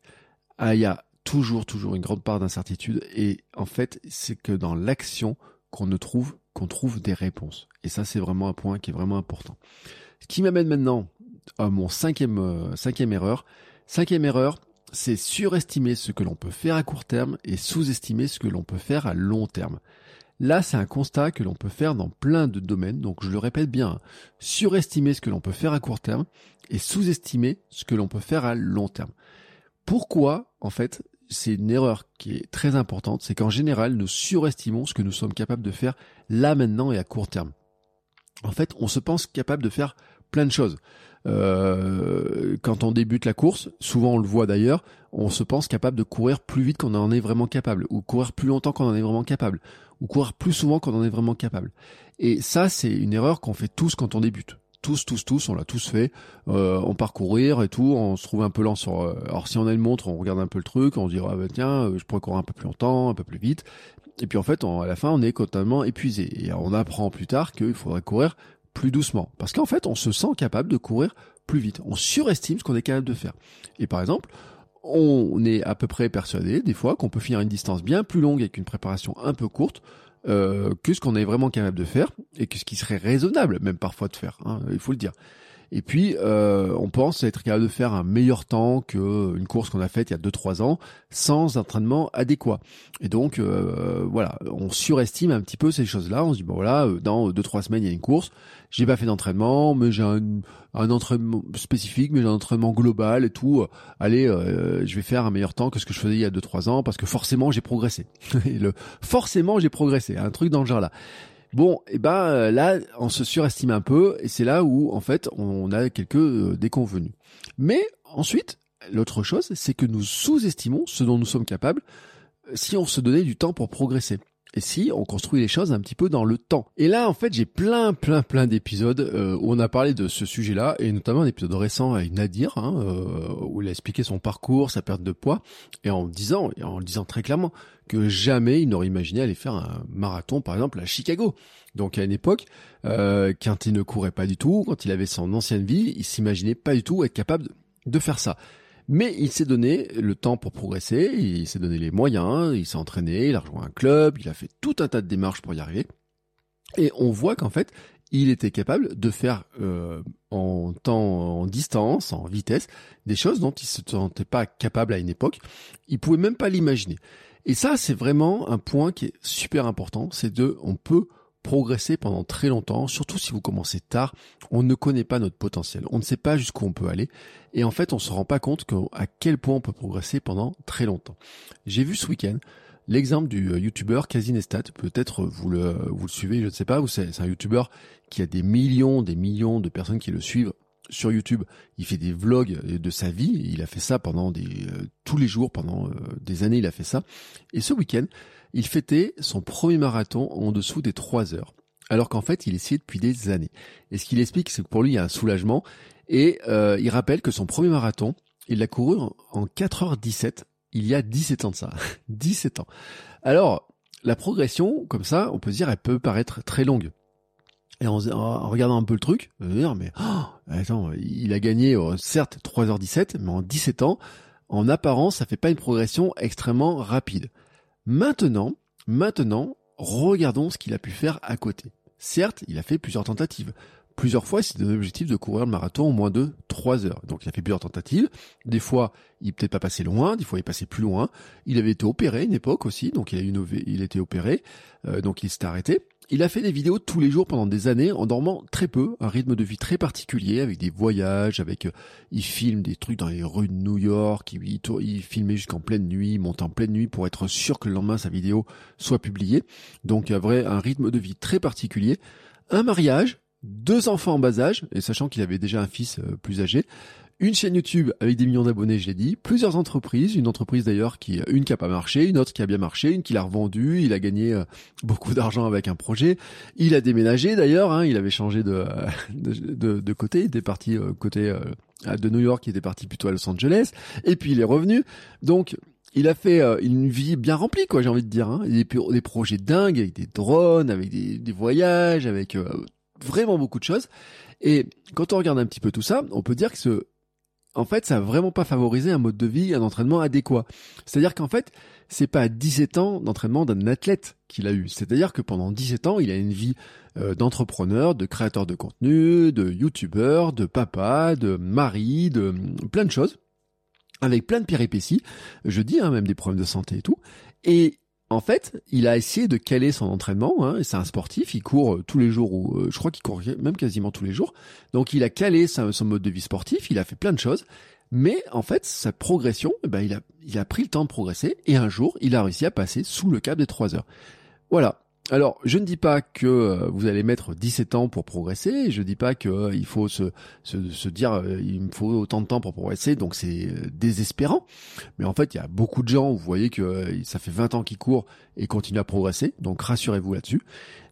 ah, il y a toujours, toujours une grande part d'incertitude. Et en fait, c'est que dans l'action qu'on ne trouve, qu'on trouve des réponses. Et ça, c'est vraiment un point qui est vraiment important. Ce qui m'amène maintenant à mon cinquième, euh, cinquième erreur, Cinquième erreur, c'est surestimer ce que l'on peut faire à court terme et sous-estimer ce que l'on peut faire à long terme. Là, c'est un constat que l'on peut faire dans plein de domaines, donc je le répète bien, surestimer ce que l'on peut faire à court terme et sous-estimer ce que l'on peut faire à long terme. Pourquoi, en fait, c'est une erreur qui est très importante, c'est qu'en général, nous surestimons ce que nous sommes capables de faire là maintenant et à court terme. En fait, on se pense capable de faire plein de choses. Euh, quand on débute la course, souvent on le voit d'ailleurs, on se pense capable de courir plus vite qu'on en est vraiment capable, ou courir plus longtemps qu'on en est vraiment capable, ou courir plus souvent qu'on en est vraiment capable. Et ça, c'est une erreur qu'on fait tous quand on débute. Tous, tous, tous, on l'a tous fait. Euh, on part courir et tout, on se trouve un peu lent sur. Euh, alors si on a une montre, on regarde un peu le truc, on se dit ah bah tiens, euh, je pourrais courir un peu plus longtemps, un peu plus vite. Et puis en fait, à la fin, on est totalement épuisé. Et on apprend plus tard qu'il faudrait courir plus doucement. Parce qu'en fait, on se sent capable de courir plus vite. On surestime ce qu'on est capable de faire. Et par exemple, on est à peu près persuadé des fois qu'on peut finir une distance bien plus longue avec une préparation un peu courte euh, que ce qu'on est vraiment capable de faire et que ce qui serait raisonnable même parfois de faire. Hein, il faut le dire. Et puis, euh, on pense être capable de faire un meilleur temps qu'une course qu'on a faite il y a 2-3 ans sans entraînement adéquat. Et donc, euh, voilà, on surestime un petit peu ces choses-là. On se dit, bon voilà, euh, dans 2-3 semaines, il y a une course. J'ai pas fait d'entraînement, mais j'ai un, un, entraînement spécifique, mais j'ai un entraînement global et tout. Allez, je vais faire un meilleur temps que ce que je faisais il y a 2-3 ans parce que forcément, j'ai progressé. forcément, j'ai progressé. Un truc dans le genre là. Bon, et ben là, on se surestime un peu, et c'est là où en fait on a quelques déconvenus. Mais ensuite, l'autre chose, c'est que nous sous-estimons ce dont nous sommes capables si on se donnait du temps pour progresser si on construit les choses un petit peu dans le temps. Et là, en fait, j'ai plein, plein, plein d'épisodes euh, où on a parlé de ce sujet-là, et notamment un épisode récent avec Nadir, hein, euh, où il a expliqué son parcours, sa perte de poids, et en disant, en le disant très clairement, que jamais il n'aurait imaginé aller faire un marathon, par exemple, à Chicago. Donc à une époque, euh, quand il ne courait pas du tout, quand il avait son ancienne vie, il s'imaginait pas du tout être capable de faire ça. Mais il s'est donné le temps pour progresser, il s'est donné les moyens, il s'est entraîné, il a rejoint un club, il a fait tout un tas de démarches pour y arriver. Et on voit qu'en fait, il était capable de faire euh, en temps, en distance, en vitesse, des choses dont il se sentait pas capable à une époque. Il pouvait même pas l'imaginer. Et ça, c'est vraiment un point qui est super important. C'est de, on peut progresser pendant très longtemps, surtout si vous commencez tard, on ne connaît pas notre potentiel, on ne sait pas jusqu'où on peut aller, et en fait on se rend pas compte à quel point on peut progresser pendant très longtemps. J'ai vu ce week-end l'exemple du euh, youtubeur Casinestat, peut-être vous le, vous le suivez, je ne sais pas, c'est un youtubeur qui a des millions, des millions de personnes qui le suivent sur YouTube, il fait des vlogs de sa vie, il a fait ça pendant des euh, tous les jours pendant euh, des années, il a fait ça. Et ce week-end, il fêtait son premier marathon en dessous des 3 heures. Alors qu'en fait, il essayait depuis des années. Et ce qu'il explique, c'est que pour lui, il y a un soulagement. Et euh, il rappelle que son premier marathon, il l'a couru en 4h17, il y a 17 ans de ça. 17 ans. Alors, la progression, comme ça, on peut se dire, elle peut paraître très longue. Et en, regardant un peu le truc, on dire, mais oh, attends, il a gagné, euh, certes, 3h17, mais en 17 ans, en apparence, ça fait pas une progression extrêmement rapide. Maintenant, maintenant, regardons ce qu'il a pu faire à côté. Certes, il a fait plusieurs tentatives. Plusieurs fois, c'était l'objectif de courir le marathon en moins de 3 heures. Donc il a fait plusieurs tentatives. Des fois, il n'est peut-être pas passé loin, des fois il est passé plus loin. Il avait été opéré une époque aussi, donc il a, eu il a été opéré, euh, donc il s'est arrêté. Il a fait des vidéos tous les jours pendant des années en dormant très peu, un rythme de vie très particulier avec des voyages, avec euh, il filme des trucs dans les rues de New York, il, il filmait jusqu'en pleine nuit, il monte en pleine nuit pour être sûr que le lendemain sa vidéo soit publiée. Donc un vrai un rythme de vie très particulier, un mariage, deux enfants en bas âge et sachant qu'il avait déjà un fils euh, plus âgé, une chaîne YouTube avec des millions d'abonnés, je l'ai dit, plusieurs entreprises, une entreprise d'ailleurs qui, une qui a pas marché, une autre qui a bien marché, une qui l'a revendue, il a gagné euh, beaucoup d'argent avec un projet, il a déménagé d'ailleurs, hein, il avait changé de, de, de, côté, il était parti euh, côté euh, de New York, il était parti plutôt à Los Angeles, et puis il est revenu, donc il a fait une vie bien remplie, quoi, j'ai envie de dire. Hein. Des, des projets dingues avec des drones, avec des voyages, avec vraiment beaucoup de choses. Et quand on regarde un petit peu tout ça, on peut dire que ce en fait, ça a vraiment pas favorisé un mode de vie, un entraînement adéquat. C'est-à-dire qu'en fait, c'est pas 17 ans d'entraînement d'un athlète qu'il a eu. C'est-à-dire que pendant 17 ans, il a une vie euh, d'entrepreneur, de créateur de contenu, de youtubeur, de papa, de mari, de plein de choses, avec plein de péripéties. Je dis hein, même des problèmes de santé et tout. Et en fait, il a essayé de caler son entraînement. Hein, c'est un sportif, il court euh, tous les jours, ou euh, je crois qu'il court même quasiment tous les jours. Donc il a calé son mode de vie sportif, il a fait plein de choses. Mais en fait, sa progression, eh ben, il, a, il a pris le temps de progresser et un jour, il a réussi à passer sous le cap des 3 heures. Voilà, alors, je ne dis pas que euh, vous allez mettre 17 ans pour progresser, je ne dis pas qu'il euh, faut se, se, dire euh, il me faut autant de temps pour progresser, donc c'est désespérant. Mais en fait, il y a beaucoup de gens, vous voyez que ça fait 20 ans qu'ils courent et continuent à progresser, donc rassurez-vous là-dessus.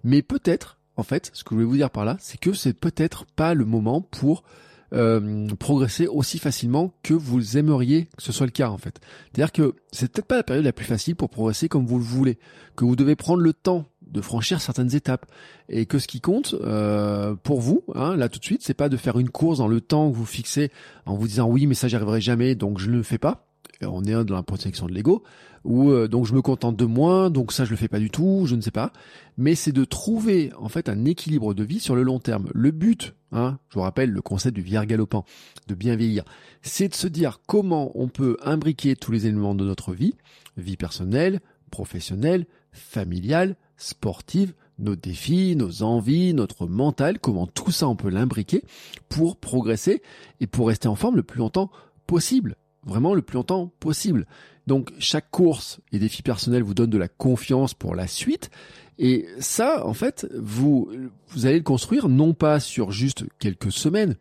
Mais peut-être, en fait, ce que je voulais vous dire par là, c'est que c'est peut-être pas le moment pour progresser aussi facilement que vous aimeriez que ce soit le cas en fait. C'est-à-dire que c'est peut-être pas la période la plus facile pour progresser comme vous le voulez, que vous devez prendre le temps de franchir certaines étapes. Et que ce qui compte euh, pour vous hein, là tout de suite c'est pas de faire une course dans le temps que vous fixez en vous disant oui mais ça j'y arriverai jamais donc je ne le fais pas. On est dans la protection de l'ego. Ou euh, donc je me contente de moins donc ça je le fais pas du tout je ne sais pas. Mais c'est de trouver en fait un équilibre de vie sur le long terme. Le but hein, je vous rappelle le concept du vieillard galopant de bien vieillir c'est de se dire comment on peut imbriquer tous les éléments de notre vie vie personnelle professionnelle familiale sportive, nos défis, nos envies, notre mental, comment tout ça on peut l'imbriquer pour progresser et pour rester en forme le plus longtemps possible. Vraiment le plus longtemps possible. Donc chaque course et défi personnel vous donne de la confiance pour la suite Et ça, en fait, vous, vous allez le construire non pas sur juste quelques semaines,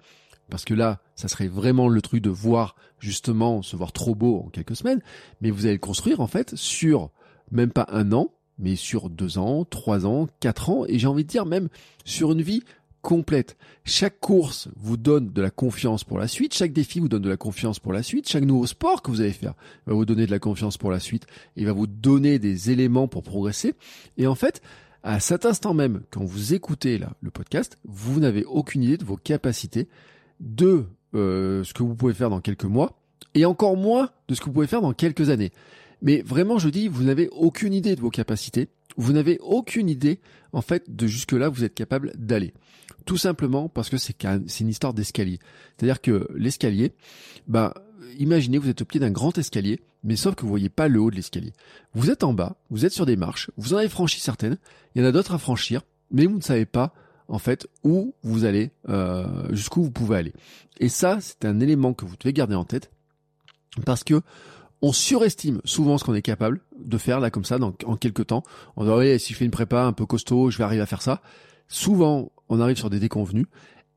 parce que là, ça serait vraiment le truc de voir justement se voir trop beau en quelques semaines, mais vous allez le construire en fait sur même pas un an, mais sur deux ans, trois ans, quatre ans, et j'ai envie de dire même sur une vie complète. Chaque course vous donne de la confiance pour la suite, chaque défi vous donne de la confiance pour la suite, chaque nouveau sport que vous allez faire va vous donner de la confiance pour la suite, et va vous donner des éléments pour progresser. Et en fait, à cet instant même, quand vous écoutez là, le podcast, vous n'avez aucune idée de vos capacités, de euh, ce que vous pouvez faire dans quelques mois, et encore moins de ce que vous pouvez faire dans quelques années. Mais vraiment, je dis, vous n'avez aucune idée de vos capacités. Vous n'avez aucune idée, en fait, de jusque-là vous êtes capable d'aller. Tout simplement parce que c'est une histoire d'escalier. C'est-à-dire que l'escalier, bah, imaginez, vous êtes au pied d'un grand escalier, mais sauf que vous voyez pas le haut de l'escalier. Vous êtes en bas, vous êtes sur des marches, vous en avez franchi certaines, il y en a d'autres à franchir, mais vous ne savez pas en fait où vous allez, euh, jusqu'où vous pouvez aller. Et ça, c'est un élément que vous devez garder en tête parce que on surestime souvent ce qu'on est capable de faire là comme ça dans, en quelques temps. On dit oui, si je fais une prépa un peu costaud, je vais arriver à faire ça. Souvent, on arrive sur des déconvenus.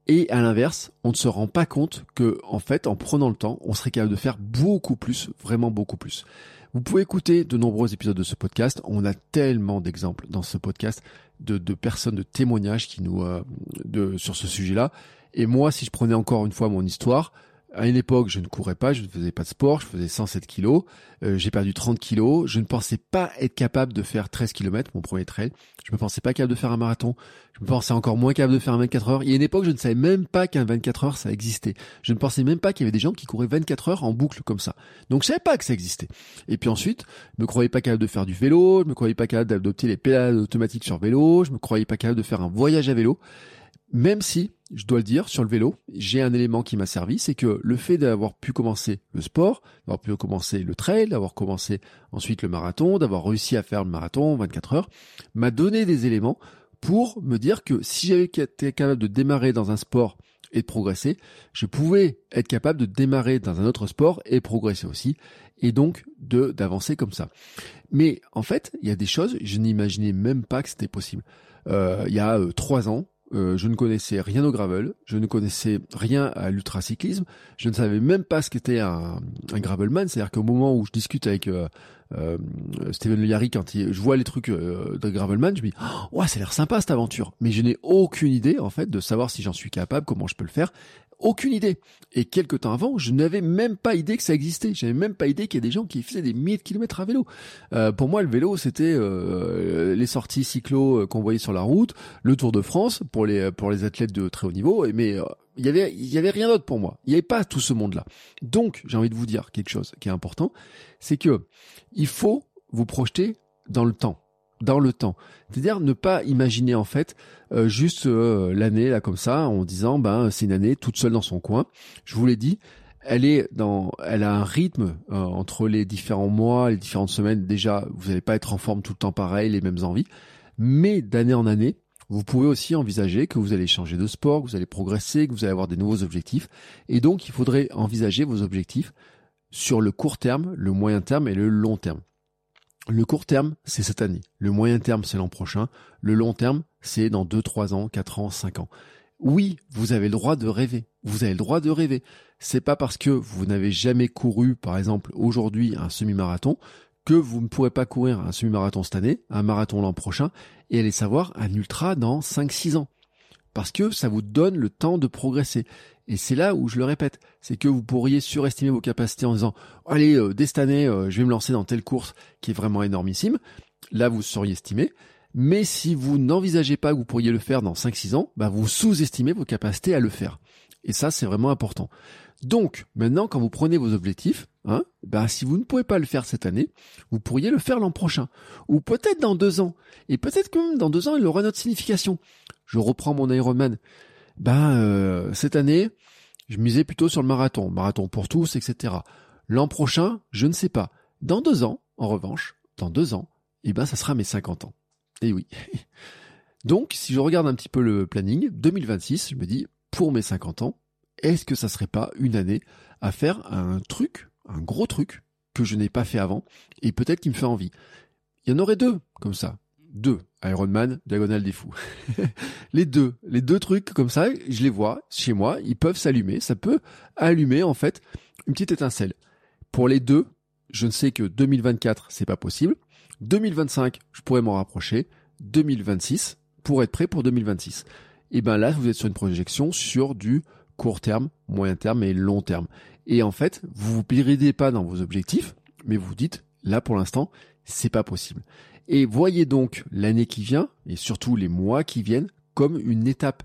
Et à l'inverse, on ne se rend pas compte que, en fait, en prenant le temps, on serait capable de faire beaucoup plus, vraiment beaucoup plus. Vous pouvez écouter de nombreux épisodes de ce podcast. On a tellement d'exemples dans ce podcast de, de, personnes, de témoignages qui nous, euh, de, sur ce sujet-là. Et moi, si je prenais encore une fois mon histoire, à une époque, je ne courais pas, je ne faisais pas de sport, je faisais 107 kilos, euh, j'ai perdu 30 kilos, je ne pensais pas être capable de faire 13 km, mon premier trail, je ne pensais pas capable de faire un marathon, je me pensais encore moins capable de faire un 24 heures. Il y a une époque, je ne savais même pas qu'un 24 heures, ça existait. Je ne pensais même pas qu'il y avait des gens qui couraient 24 heures en boucle comme ça. Donc je savais pas que ça existait. Et puis ensuite, je me croyais pas capable de faire du vélo, je me croyais pas capable d'adopter les pédales automatiques sur vélo, je me croyais pas capable de faire un voyage à vélo. Même si, je dois le dire, sur le vélo, j'ai un élément qui m'a servi, c'est que le fait d'avoir pu commencer le sport, d'avoir pu commencer le trail, d'avoir commencé ensuite le marathon, d'avoir réussi à faire le marathon 24 heures, m'a donné des éléments pour me dire que si j'avais été capable de démarrer dans un sport et de progresser, je pouvais être capable de démarrer dans un autre sport et progresser aussi, et donc de d'avancer comme ça. Mais en fait, il y a des choses, je n'imaginais même pas que c'était possible. Euh, il y a euh, trois ans, euh, je ne connaissais rien au gravel, je ne connaissais rien à l'ultracyclisme, je ne savais même pas ce qu'était un, un gravelman, c'est-à-dire qu'au moment où je discute avec euh, euh, Steven Le quand je vois les trucs de gravelman, je me dis oh, ouais, ça a l'air sympa cette aventure, mais je n'ai aucune idée en fait de savoir si j'en suis capable, comment je peux le faire, aucune idée. Et quelques temps avant, je n'avais même pas idée que ça existait. J'avais même pas idée qu'il y a des gens qui faisaient des milliers de kilomètres à vélo. Euh, pour moi, le vélo, c'était euh, les sorties cyclo euh, qu'on voyait sur la route, le Tour de France pour les pour les athlètes de très haut niveau. Mais il y avait il y avait rien d'autre pour moi. Il n'y avait pas tout ce monde-là. Donc, j'ai envie de vous dire quelque chose qui est important, c'est que il faut vous projeter dans le temps dans le temps. C'est-à-dire ne pas imaginer en fait euh, juste euh, l'année là comme ça en disant ben c'est une année toute seule dans son coin. Je vous l'ai dit, elle est dans, elle a un rythme euh, entre les différents mois, les différentes semaines. Déjà, vous n'allez pas être en forme tout le temps pareil, les mêmes envies, mais d'année en année. Vous pouvez aussi envisager que vous allez changer de sport, que vous allez progresser, que vous allez avoir des nouveaux objectifs. Et donc, il faudrait envisager vos objectifs sur le court terme, le moyen terme et le long terme. Le court terme, c'est cette année. Le moyen terme, c'est l'an prochain. Le long terme, c'est dans 2, 3 ans, 4 ans, 5 ans. Oui, vous avez le droit de rêver. Vous avez le droit de rêver. C'est pas parce que vous n'avez jamais couru, par exemple, aujourd'hui, un semi-marathon, que vous ne pourrez pas courir un semi-marathon cette année, un marathon l'an prochain, et aller savoir un ultra dans 5-6 ans. Parce que ça vous donne le temps de progresser. Et c'est là où je le répète, c'est que vous pourriez surestimer vos capacités en disant allez euh, dès cette année euh, je vais me lancer dans telle course qui est vraiment énormissime. Là vous seriez estimé. Mais si vous n'envisagez pas que vous pourriez le faire dans 5-6 ans, bah vous sous-estimez vos capacités à le faire. Et ça c'est vraiment important. Donc maintenant quand vous prenez vos objectifs, hein, bah si vous ne pouvez pas le faire cette année, vous pourriez le faire l'an prochain, ou peut-être dans deux ans. Et peut-être que dans deux ans il aura une autre signification. Je reprends mon Ironman ben cette année, je misais plutôt sur le marathon, marathon pour tous, etc. L'an prochain, je ne sais pas. Dans deux ans, en revanche, dans deux ans, eh ben ça sera mes 50 ans. Et eh oui. Donc, si je regarde un petit peu le planning, 2026, je me dis, pour mes 50 ans, est-ce que ça serait pas une année à faire un truc, un gros truc, que je n'ai pas fait avant, et peut-être qui me fait envie? Il y en aurait deux, comme ça. Deux. Ironman, diagonale des fous. les deux, les deux trucs comme ça, je les vois chez moi, ils peuvent s'allumer, ça peut allumer en fait une petite étincelle. Pour les deux, je ne sais que 2024, c'est pas possible. 2025, je pourrais m'en rapprocher. 2026, pour être prêt pour 2026. Et ben là, vous êtes sur une projection sur du court terme, moyen terme et long terme. Et en fait, vous vous péridez pas dans vos objectifs, mais vous dites, là pour l'instant, c'est pas possible. Et voyez donc l'année qui vient, et surtout les mois qui viennent, comme une étape.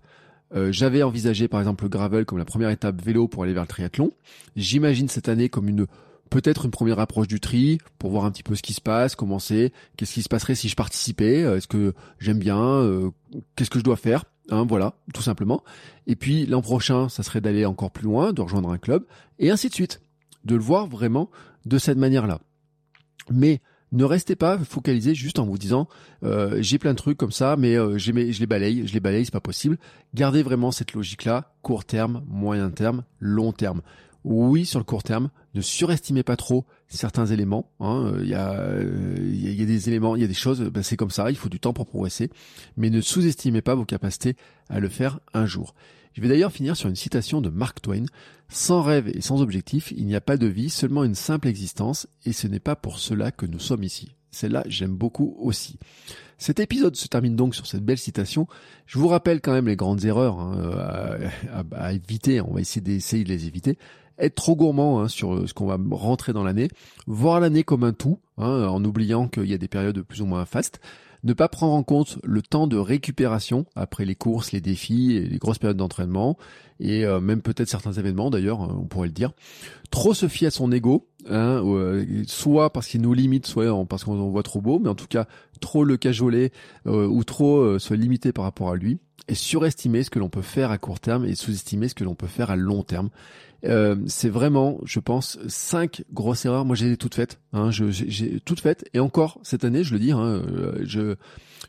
Euh, j'avais envisagé par exemple le gravel comme la première étape vélo pour aller vers le triathlon. J'imagine cette année comme une peut-être une première approche du tri pour voir un petit peu ce qui se passe, comment c'est, qu'est-ce qui se passerait si je participais, euh, est-ce que j'aime bien, euh, qu'est-ce que je dois faire, hein, voilà, tout simplement. Et puis l'an prochain, ça serait d'aller encore plus loin, de rejoindre un club, et ainsi de suite, de le voir vraiment de cette manière-là. Mais ne restez pas focalisé juste en vous disant euh, j'ai plein de trucs comme ça, mais je les balaye, je les balaye, c'est pas possible. Gardez vraiment cette logique-là, court terme, moyen terme, long terme oui, sur le court terme, ne surestimez pas trop certains éléments. Hein. Il, y a, il, y a, des éléments, il y a des choses, ben c'est comme ça, il faut du temps pour progresser, mais ne sous-estimez pas vos capacités à le faire un jour. Je vais d'ailleurs finir sur une citation de Mark Twain. Sans rêve et sans objectif, il n'y a pas de vie, seulement une simple existence, et ce n'est pas pour cela que nous sommes ici. Celle-là, j'aime beaucoup aussi. Cet épisode se termine donc sur cette belle citation. Je vous rappelle quand même les grandes erreurs hein, à, à, éviter. On va essayer d'essayer de les éviter être trop gourmand hein, sur ce qu'on va rentrer dans l'année, voir l'année comme un tout, hein, en oubliant qu'il y a des périodes plus ou moins fastes, ne pas prendre en compte le temps de récupération après les courses, les défis les grosses périodes d'entraînement, et euh, même peut-être certains événements d'ailleurs, hein, on pourrait le dire. Trop se fier à son ego, hein, euh, soit parce qu'il nous limite, soit parce qu'on voit trop beau, mais en tout cas trop le cajoler euh, ou trop se limiter par rapport à lui, et surestimer ce que l'on peut faire à court terme et sous-estimer ce que l'on peut faire à long terme. Euh, c'est vraiment, je pense, cinq grosses erreurs. Moi, j'ai toutes faites. Hein, j'ai toutes faites. Et encore cette année, je le dis, hein, euh, je,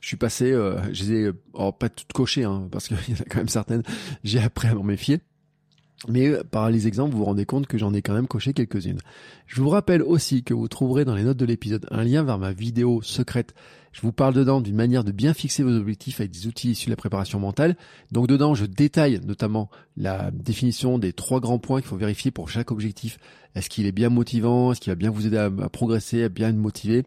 je suis passé, euh, je les ai, oh, pas toutes cochées, hein, parce qu'il y en a quand même certaines. J'ai appris à m'en méfier. Mais euh, par les exemples, vous vous rendez compte que j'en ai quand même coché quelques-unes. Je vous rappelle aussi que vous trouverez dans les notes de l'épisode un lien vers ma vidéo secrète. Je vous parle dedans d'une manière de bien fixer vos objectifs avec des outils issus de la préparation mentale. Donc dedans, je détaille notamment la définition des trois grands points qu'il faut vérifier pour chaque objectif. Est-ce qu'il est bien motivant? Est-ce qu'il va bien vous aider à, progresser, à bien être motivé?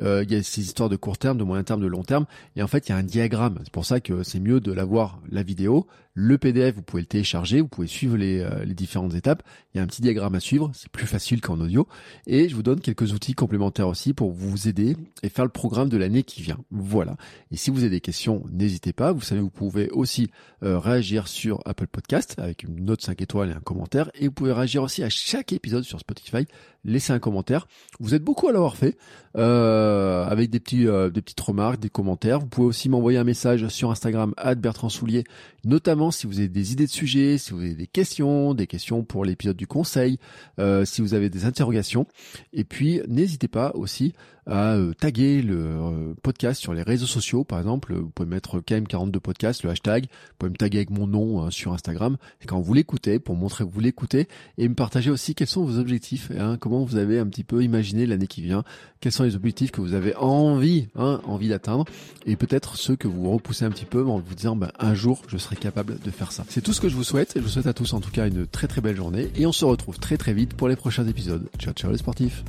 Euh, Il y a ces histoires de court terme, de moyen terme, de long terme. Et en fait, il y a un diagramme. C'est pour ça que c'est mieux de l'avoir la vidéo. Le PDF, vous pouvez le télécharger, vous pouvez suivre les, euh, les différentes étapes. Il y a un petit diagramme à suivre, c'est plus facile qu'en audio. Et je vous donne quelques outils complémentaires aussi pour vous aider et faire le programme de l'année vient. Voilà. Et si vous avez des questions, n'hésitez pas. Vous savez, vous pouvez aussi euh, réagir sur Apple Podcast avec une note 5 étoiles et un commentaire. Et vous pouvez réagir aussi à chaque épisode sur Spotify. Laissez un commentaire. Vous êtes beaucoup à l'avoir fait euh, avec des petits, euh, des petites remarques, des commentaires. Vous pouvez aussi m'envoyer un message sur Instagram Bertrand Soulier, notamment si vous avez des idées de sujets, si vous avez des questions, des questions pour l'épisode du conseil, euh, si vous avez des interrogations. Et puis n'hésitez pas aussi à taguer le podcast sur les réseaux sociaux, par exemple. Vous pouvez mettre KM42 podcast, le hashtag. Vous pouvez me taguer avec mon nom hein, sur Instagram. Quand vous l'écoutez, pour montrer que vous l'écoutez, et me partager aussi quels sont vos objectifs, hein, comment vous avez un petit peu imaginé l'année qui vient, quels sont les objectifs que vous avez envie, hein, d'atteindre, et peut-être ceux que vous repoussez un petit peu en vous disant, ben, un jour, je serai capable de faire ça. C'est tout ce que je vous souhaite, et je vous souhaite à tous en tout cas une très très belle journée, et on se retrouve très très vite pour les prochains épisodes. Ciao ciao les sportifs